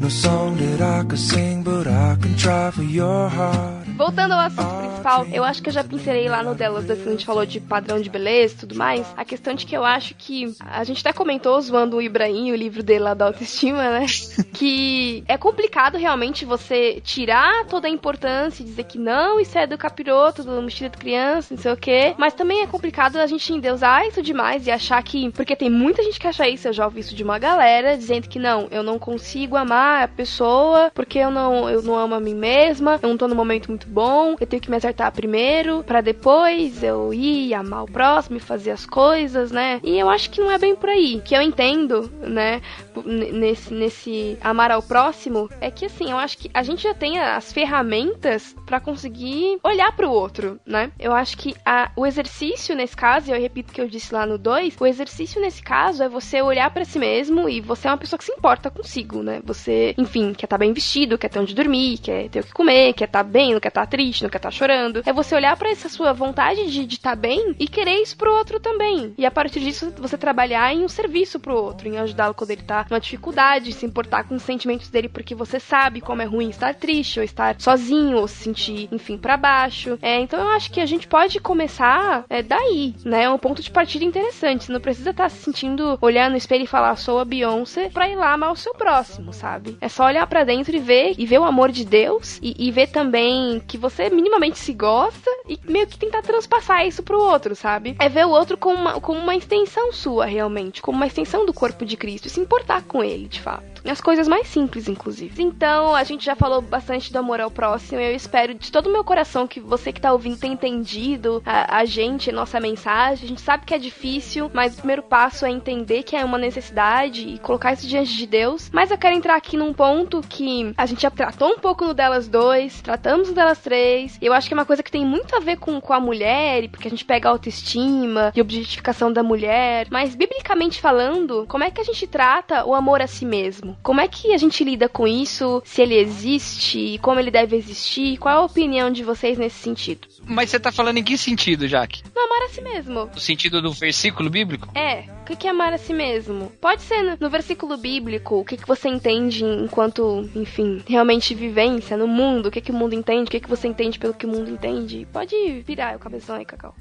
No song that I could sing, but I can try for your heart. Voltando ao assunto principal, eu acho que eu já pincelei lá no delas, quando a gente falou de padrão de beleza e tudo mais. A questão de que eu acho que. A gente até comentou zoando o Ibrahim, o livro dele lá da autoestima, né? que é complicado realmente você tirar toda a importância e dizer que não, isso é do capiroto, do mochila de criança, não sei o quê. Mas também é complicado a gente endeusar isso demais e achar que. Porque tem muita gente que acha isso, eu já ouvi isso de uma galera, dizendo que não, eu não consigo amar a pessoa porque eu não, eu não amo a mim mesma, eu não tô no momento muito bom, eu tenho que me acertar primeiro, para depois eu ir amar o próximo e fazer as coisas, né? E eu acho que não é bem por aí. Que eu entendo, né, nesse, nesse amar ao próximo, é que assim, eu acho que a gente já tem as ferramentas para conseguir olhar para o outro, né? Eu acho que a, o exercício nesse caso, e eu repito o que eu disse lá no 2, o exercício nesse caso é você olhar para si mesmo e você é uma pessoa que se importa consigo, né? Você, enfim, quer estar tá bem vestido, quer ter onde dormir, quer ter o que comer, quer estar tá bem, não quer estar tá triste, não quer estar tá chorando. É você olhar para essa sua vontade de estar tá bem e querer isso pro outro também. E a partir disso, você trabalhar em um serviço pro outro, em ajudá-lo quando ele tá numa dificuldade, se importar com os sentimentos dele porque você sabe como é ruim estar triste ou estar sozinho ou se sentir, enfim, para baixo. É, então eu acho que a gente pode começar é, daí, né? É um ponto de partida interessante. Você não precisa estar tá se sentindo, olhar no espelho e falar, sou a Beyoncé, pra ir lá amar o seu próximo, sabe? É só olhar para dentro e ver, e ver o amor de Deus e, e ver também que você minimamente se gosta e meio que tentar transpassar isso pro outro, sabe? É ver o outro como uma, como uma extensão sua, realmente, como uma extensão do corpo de Cristo e se importar com ele, de fato. As coisas mais simples, inclusive. Então, a gente já falou bastante do amor ao próximo. Eu espero de todo o meu coração que você que tá ouvindo tenha entendido a, a gente, a nossa mensagem. A gente sabe que é difícil, mas o primeiro passo é entender que é uma necessidade e colocar isso diante de Deus. Mas eu quero entrar aqui num ponto que a gente já tratou um pouco no delas dois, tratamos no delas três. E eu acho que é uma coisa que tem muito a ver com, com a mulher, porque a gente pega a autoestima e objetificação da mulher. Mas, biblicamente falando, como é que a gente trata o amor a si mesmo? Como é que a gente lida com isso? Se ele existe? Como ele deve existir? Qual é a opinião de vocês nesse sentido? Mas você tá falando em que sentido, Jaque? No amar a si mesmo. No sentido do versículo bíblico? É. O que é amar a si mesmo? Pode ser no, no versículo bíblico, o que, que você entende enquanto, enfim, realmente vivência no mundo, o que, que o mundo entende, o que, que você entende pelo que o mundo entende. Pode virar o cabeção aí, Cacau.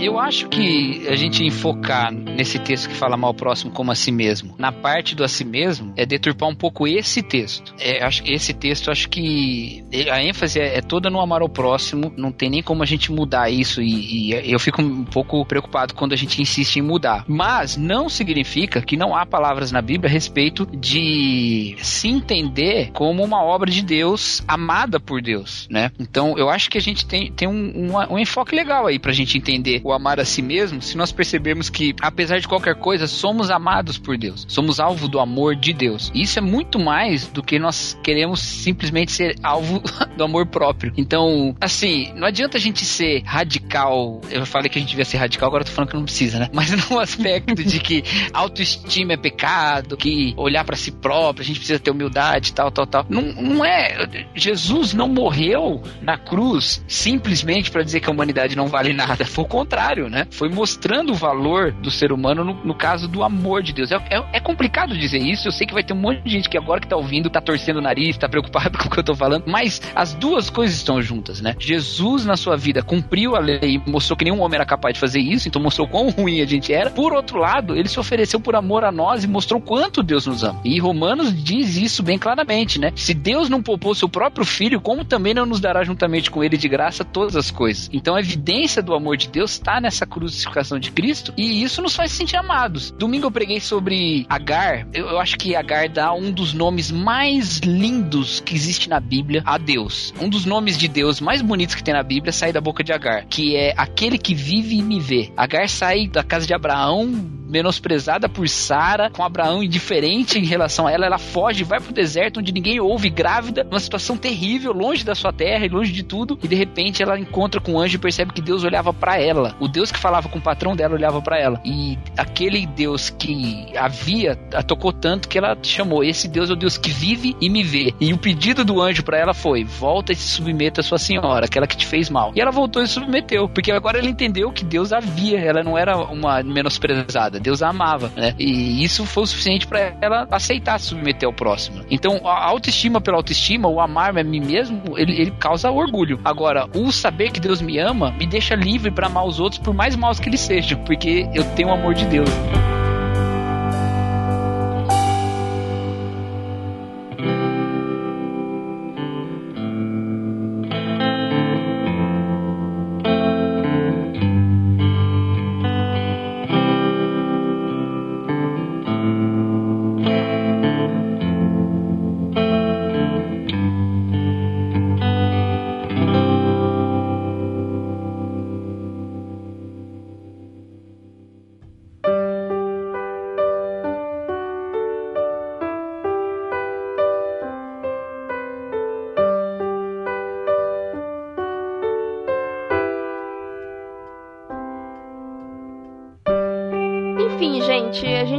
Eu acho que a gente enfocar nesse texto que fala mal próximo como a si mesmo, na parte do a si mesmo, é deturpar um pouco esse texto. É, acho esse texto, acho que a ênfase é, é, toda no amar ao próximo, não tem nem como a gente mudar isso e, e eu fico um pouco preocupado quando a gente insiste em mudar. Mas não significa que não há palavras na Bíblia a respeito de se entender como uma obra de Deus amada por Deus, né? Então eu acho que a gente tem, tem um, um, um enfoque legal aí pra gente entender o amar a si mesmo, se nós percebermos que, apesar de qualquer coisa, somos amados por Deus, somos alvo do amor de Deus. E isso é muito mais do que nós queremos simplesmente ser alvo do amor próprio. Então, assim, não adianta a gente ser radical. Eu falei que a gente devia ser radical, agora eu tô falando que não precisa, né? Mas no aspecto de que autoestima é pecado, que olhar para si próprio, a gente precisa ter humildade, tal, tal, tal. Não, não é. Jesus não morreu na cruz simplesmente para dizer que a humanidade não vale nada. Foi o contrário contrário, né? Foi mostrando o valor do ser humano no, no caso do amor de Deus. É, é, é, complicado dizer isso, eu sei que vai ter um monte de gente que agora que tá ouvindo tá torcendo o nariz, tá preocupado com o que eu tô falando, mas as duas coisas estão juntas, né? Jesus na sua vida cumpriu a lei mostrou que nenhum homem era capaz de fazer isso, então mostrou quão ruim a gente era. Por outro lado, ele se ofereceu por amor a nós e mostrou quanto Deus nos ama. E Romanos diz isso bem claramente, né? Se Deus não poupou seu próprio filho, como também não nos dará juntamente com ele de graça todas as coisas? Então a evidência do amor de Deus está nessa crucificação de Cristo e isso nos faz sentir amados. Domingo eu preguei sobre Agar. Eu, eu acho que Agar dá um dos nomes mais lindos que existe na Bíblia a Deus. Um dos nomes de Deus mais bonitos que tem na Bíblia sai da boca de Agar, que é aquele que vive e me vê. Agar sai da casa de Abraão menosprezada por Sara, com Abraão indiferente em relação a ela, ela foge, vai pro deserto onde ninguém ouve, grávida, numa situação terrível, longe da sua terra e longe de tudo, e de repente ela encontra com um anjo e percebe que Deus olhava para ela. O Deus que falava com o patrão dela olhava para ela. E aquele Deus que havia a tocou tanto que ela chamou: Esse Deus é o Deus que vive e me vê. E o pedido do anjo para ela foi: Volta e se submeta à sua senhora, aquela que te fez mal. E ela voltou e se submeteu, porque agora ela entendeu que Deus a via, ela não era uma menosprezada, Deus a amava, né? E isso foi o suficiente para ela aceitar se submeter ao próximo. Então, a autoestima pela autoestima, o amar a mim mesmo, ele, ele causa orgulho. Agora, o saber que Deus me ama me deixa livre para amar os outros, por mais maus que eles sejam, porque eu tenho o amor de Deus.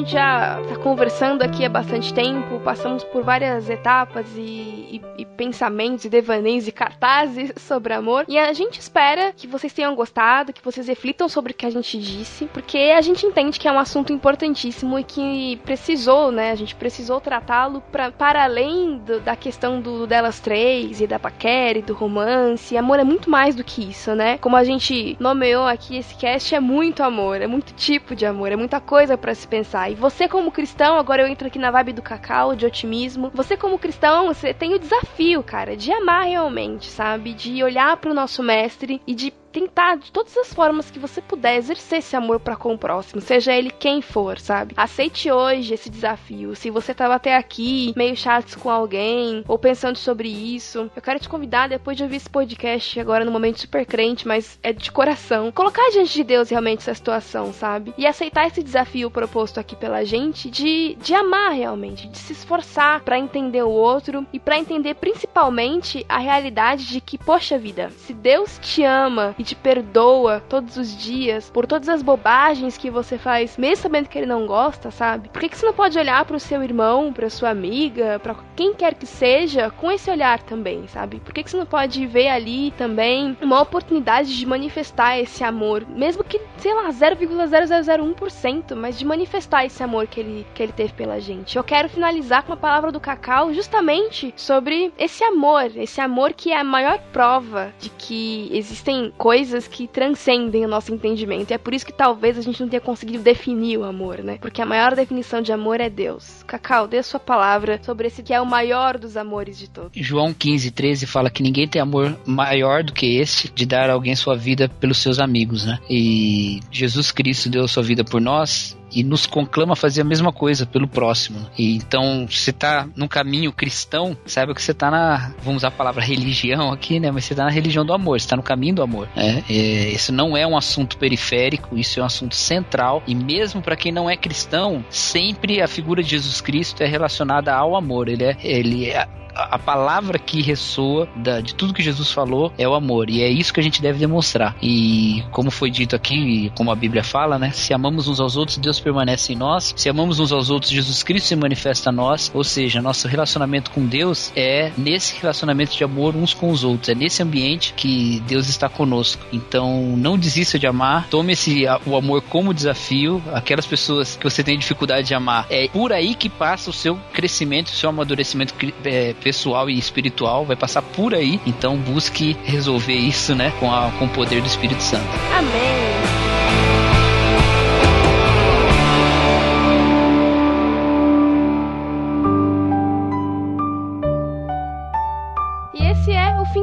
Gente, já tá conversando aqui há bastante tempo, passamos por várias etapas e, e, e pensamentos e devaneios e cartazes sobre amor. E a gente espera que vocês tenham gostado, que vocês reflitam sobre o que a gente disse, porque a gente entende que é um assunto importantíssimo e que precisou, né? A gente precisou tratá-lo para além do, da questão do delas três e da paquera e do romance. Amor é muito mais do que isso, né? Como a gente nomeou aqui, esse cast é muito amor, é muito tipo de amor, é muita coisa para se pensar. E você, como cristão, agora eu entro aqui na vibe do cacau, de otimismo. Você, como cristão, você tem o desafio, cara, de amar realmente, sabe? De olhar para o nosso mestre e de tentar de todas as formas que você puder exercer esse amor para com o próximo, seja ele quem for, sabe? Aceite hoje esse desafio. Se você tava até aqui meio chato com alguém ou pensando sobre isso, eu quero te convidar depois de ouvir esse podcast agora no momento super crente, mas é de coração, colocar diante de Deus realmente essa situação, sabe? E aceitar esse desafio proposto aqui pela gente de, de amar realmente, de se esforçar para entender o outro e para entender principalmente a realidade de que, poxa vida, se Deus te ama e te perdoa todos os dias por todas as bobagens que você faz, mesmo sabendo que ele não gosta, sabe? Por que, que você não pode olhar pro seu irmão, pra sua amiga, pra quem quer que seja, com esse olhar também, sabe? Por que, que você não pode ver ali também uma oportunidade de manifestar esse amor, mesmo que, sei lá, 0,0001%, mas de manifestar esse amor que ele, que ele teve pela gente. Eu quero finalizar com a palavra do Cacau justamente sobre esse amor, esse amor que é a maior prova de que existem coisas que transcendem o nosso entendimento. E é por isso que talvez a gente não tenha conseguido definir o amor, né? Porque a maior definição de amor é Deus. Cacau, dê sua palavra sobre esse que é o maior dos amores de todos. João 15, 13 fala que ninguém tem amor maior do que esse de dar alguém sua vida pelos seus amigos, né? E Jesus Cristo deu sua vida por nós e nos conclama a fazer a mesma coisa pelo próximo. E então, você tá num caminho cristão, saiba que você tá na, vamos usar a palavra religião aqui, né? Mas você tá na religião do amor, você tá no caminho do amor. Né? É, isso não é um assunto periférico, isso é um assunto central. E mesmo para quem não é cristão, sempre a figura de Jesus Cristo é relacionada ao amor. Ele é, ele é a palavra que ressoa da, de tudo que Jesus falou é o amor. E é isso que a gente deve demonstrar. E como foi dito aqui, como a Bíblia fala, né? Se amamos uns aos outros, Deus permanece em nós. Se amamos uns aos outros, Jesus Cristo se manifesta a nós. Ou seja, nosso relacionamento com Deus é nesse relacionamento de amor uns com os outros. É nesse ambiente que Deus está conosco. Então, não desista de amar. Tome esse, o amor como desafio. Aquelas pessoas que você tem dificuldade de amar, é por aí que passa o seu crescimento, o seu amadurecimento é, pessoal e espiritual, vai passar por aí. Então busque resolver isso, né, com, a, com o poder do Espírito Santo. Amém.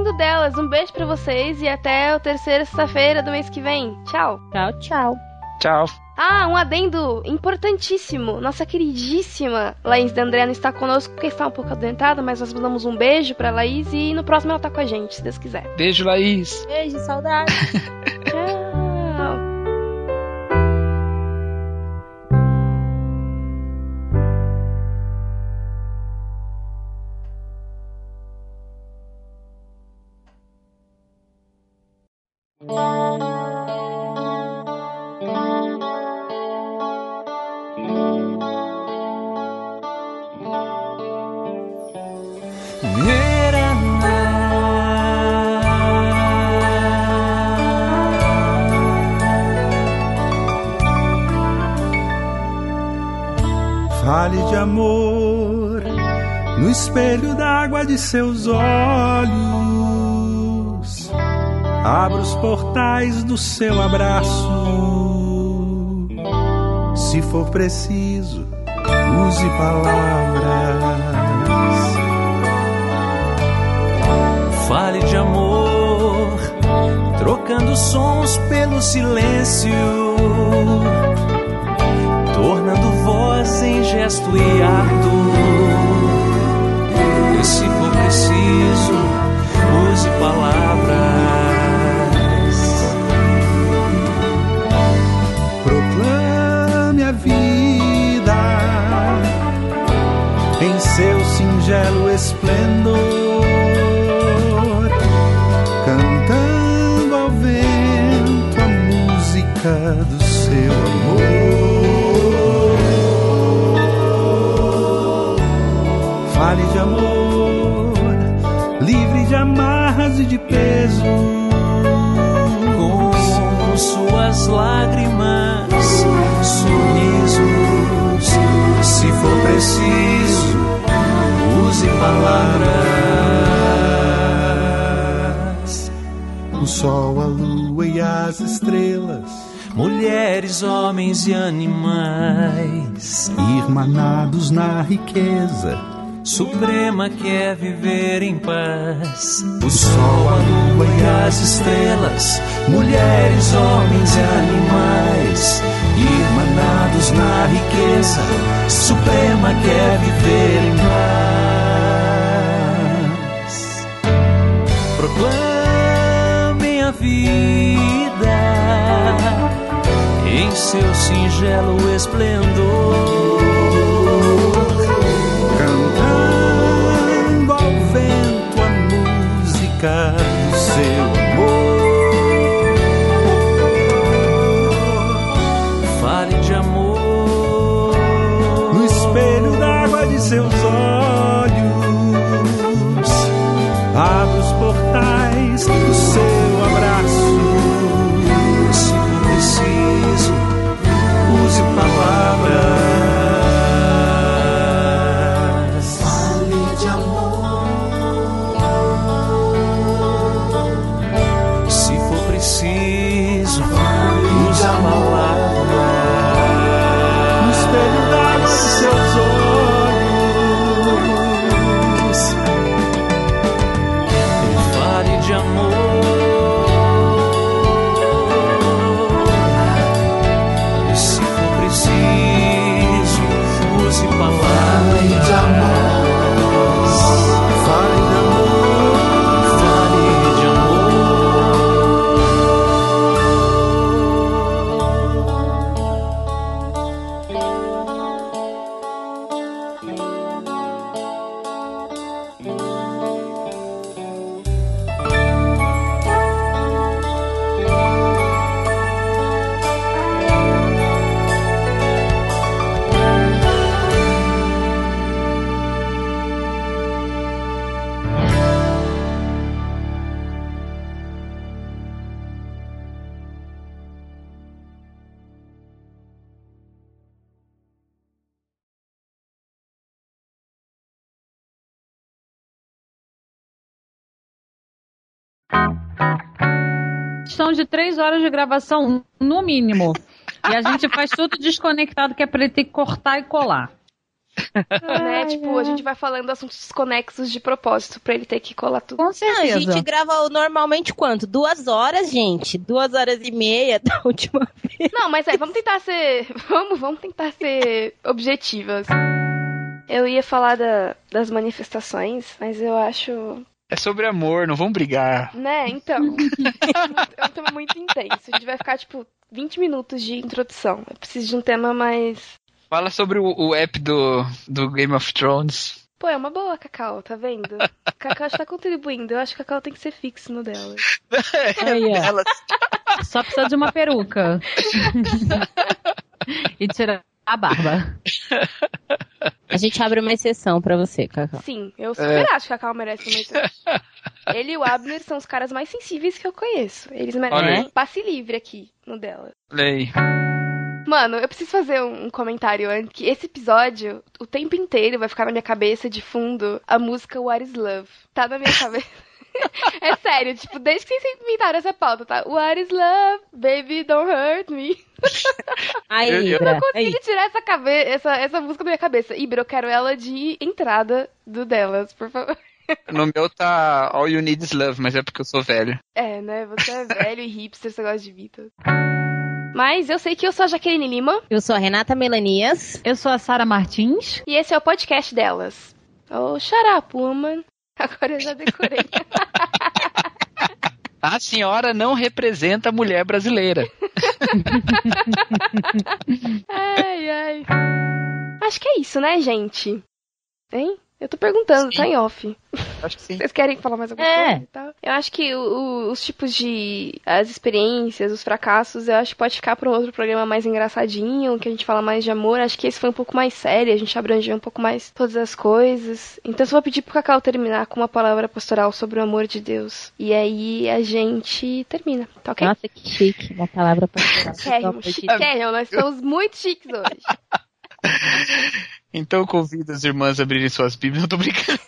O delas. Um beijo para vocês e até a terceira sexta-feira do mês que vem. Tchau. Tchau, tchau. Tchau. Ah, um adendo importantíssimo. Nossa queridíssima Laís D'André não está conosco porque está um pouco adoentada, mas nós mandamos um beijo pra Laís e no próximo ela tá com a gente, se Deus quiser. Beijo, Laís. Beijo, saudade. Tchau. Seus olhos. Abra os portais do seu abraço. Se for preciso, use palavras. Fale de amor, trocando sons pelo silêncio, tornando voz em gesto e ato. Se for preciso, use palavras. Proclame a vida em seu singelo esplendor, lágrimas, sorrisos, se for preciso, use palavras. O sol, a lua e as estrelas, Mulheres, homens e animais, irmanados na riqueza. Suprema quer viver em paz. O sol, a lua e as estrelas, mulheres, homens e animais, irmanados na riqueza. Suprema quer viver em paz. Proclamem a vida em seu singelo esplendor. De três horas de gravação, no mínimo. E a gente faz tudo desconectado, que é pra ele ter que cortar e colar. né? Tipo, a gente vai falando assuntos desconexos de propósito pra ele ter que colar tudo. Com Não, a certeza. gente grava normalmente quanto? Duas horas, gente. Duas horas e meia da última vez. Não, mas é, vamos tentar ser. Vamos, vamos tentar ser objetivas. Eu ia falar da- das manifestações, mas eu acho. É sobre amor, não vamos brigar. Né, então. é um tema muito intenso. A gente vai ficar, tipo, 20 minutos de introdução. Eu preciso de um tema mais. Fala sobre o, o app do, do Game of Thrones. Pô, é uma boa, Cacau, tá vendo? Cacau está contribuindo. Eu acho que Cacau tem que ser fixo no dela. Aí, ó. Ela- Só precisa de uma peruca. e tirar a barba. A gente abre uma exceção pra você, Cacau. Sim, eu super acho que a Cacau merece uma exceção. Ele e o Abner são os caras mais sensíveis que eu conheço. Eles merecem um passe livre aqui no dela. Aí. Mano, eu preciso fazer um comentário antes. Que esse episódio, o tempo inteiro, vai ficar na minha cabeça de fundo a música What is Love. Tá na minha cabeça. É sério, tipo, desde que vocês inventaram essa pauta, tá? What is love? Baby, don't hurt me. Aí, eu, eu não consegui aí. tirar essa, cabe essa, essa música da minha cabeça. Ibra, eu quero ela de entrada do delas, por favor. No meu tá All You Need Is Love, mas é porque eu sou velho. É, né? Você é velho e hipster, você gosta de Beatles. Mas eu sei que eu sou a Jaqueline Lima. Eu sou a Renata Melanias. Eu sou a Sara Martins. E esse é o podcast delas. Oh, shut up, woman. Agora eu já decorei. A senhora não representa a mulher brasileira. ai, ai. Acho que é isso, né, gente? Hein? Eu tô perguntando, Sim. tá em off. Acho que sim. Vocês querem falar mais alguma É. coisa e tal? Eu acho que o- o- os tipos de. as experiências, os fracassos, eu acho que pode ficar pra um outro programa mais engraçadinho, que a gente fala mais de amor. Acho que esse foi um pouco mais sério, a gente abrangeu um pouco mais todas as coisas. Então eu só vou pedir pro Cacau terminar com uma palavra pastoral sobre o amor de Deus. E aí a gente termina, tá ok? Nossa, que chique. Uma palavra Chiquérrimo, chiquérrimo, nós estamos muito chiques hoje. Então eu convido as irmãs a abrirem suas bíblias. Eu tô brincando.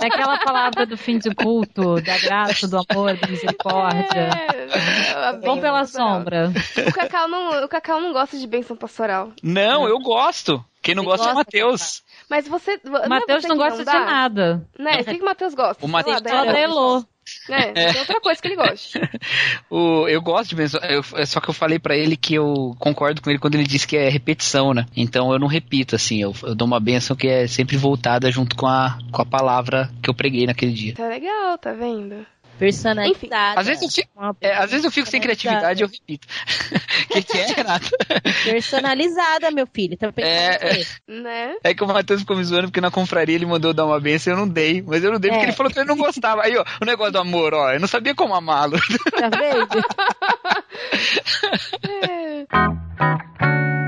É aquela palavra do fim de culto, da graça, do amor, da misericórdia. É, Vão pela sombra. O Cacau, não, o Cacau não gosta de bênção pastoral. Não, eu gosto. Quem não Você gosta é Matheus. Mas você. O Matheus não gosta de nada. Né? O que, que o Matheus gosta? O Matheus Só É, tem outra coisa que ele gosta. O, eu gosto de benção. eu- é só que eu falei pra ele que eu concordo com ele quando ele disse que é repetição, né? Então eu não repito, assim. Eu, eu dou uma benção que é sempre voltada junto com a, com a palavra que eu preguei naquele dia. Tá legal, tá vendo? Personalizada. Às vezes eu fico, é, às vezes eu fico sem criatividade e eu repito. O que, que é, Renato? Personalizada, meu filho. Tá pensando É, quê? Né? É que o Matheus ficou me zoando porque na confraria ele mandou dar uma benção e eu não dei. Mas eu não dei porque É. ele falou que ele não gostava. Aí, ó, o negócio do amor, ó, eu não sabia como amá-lo. Tá vendo? É.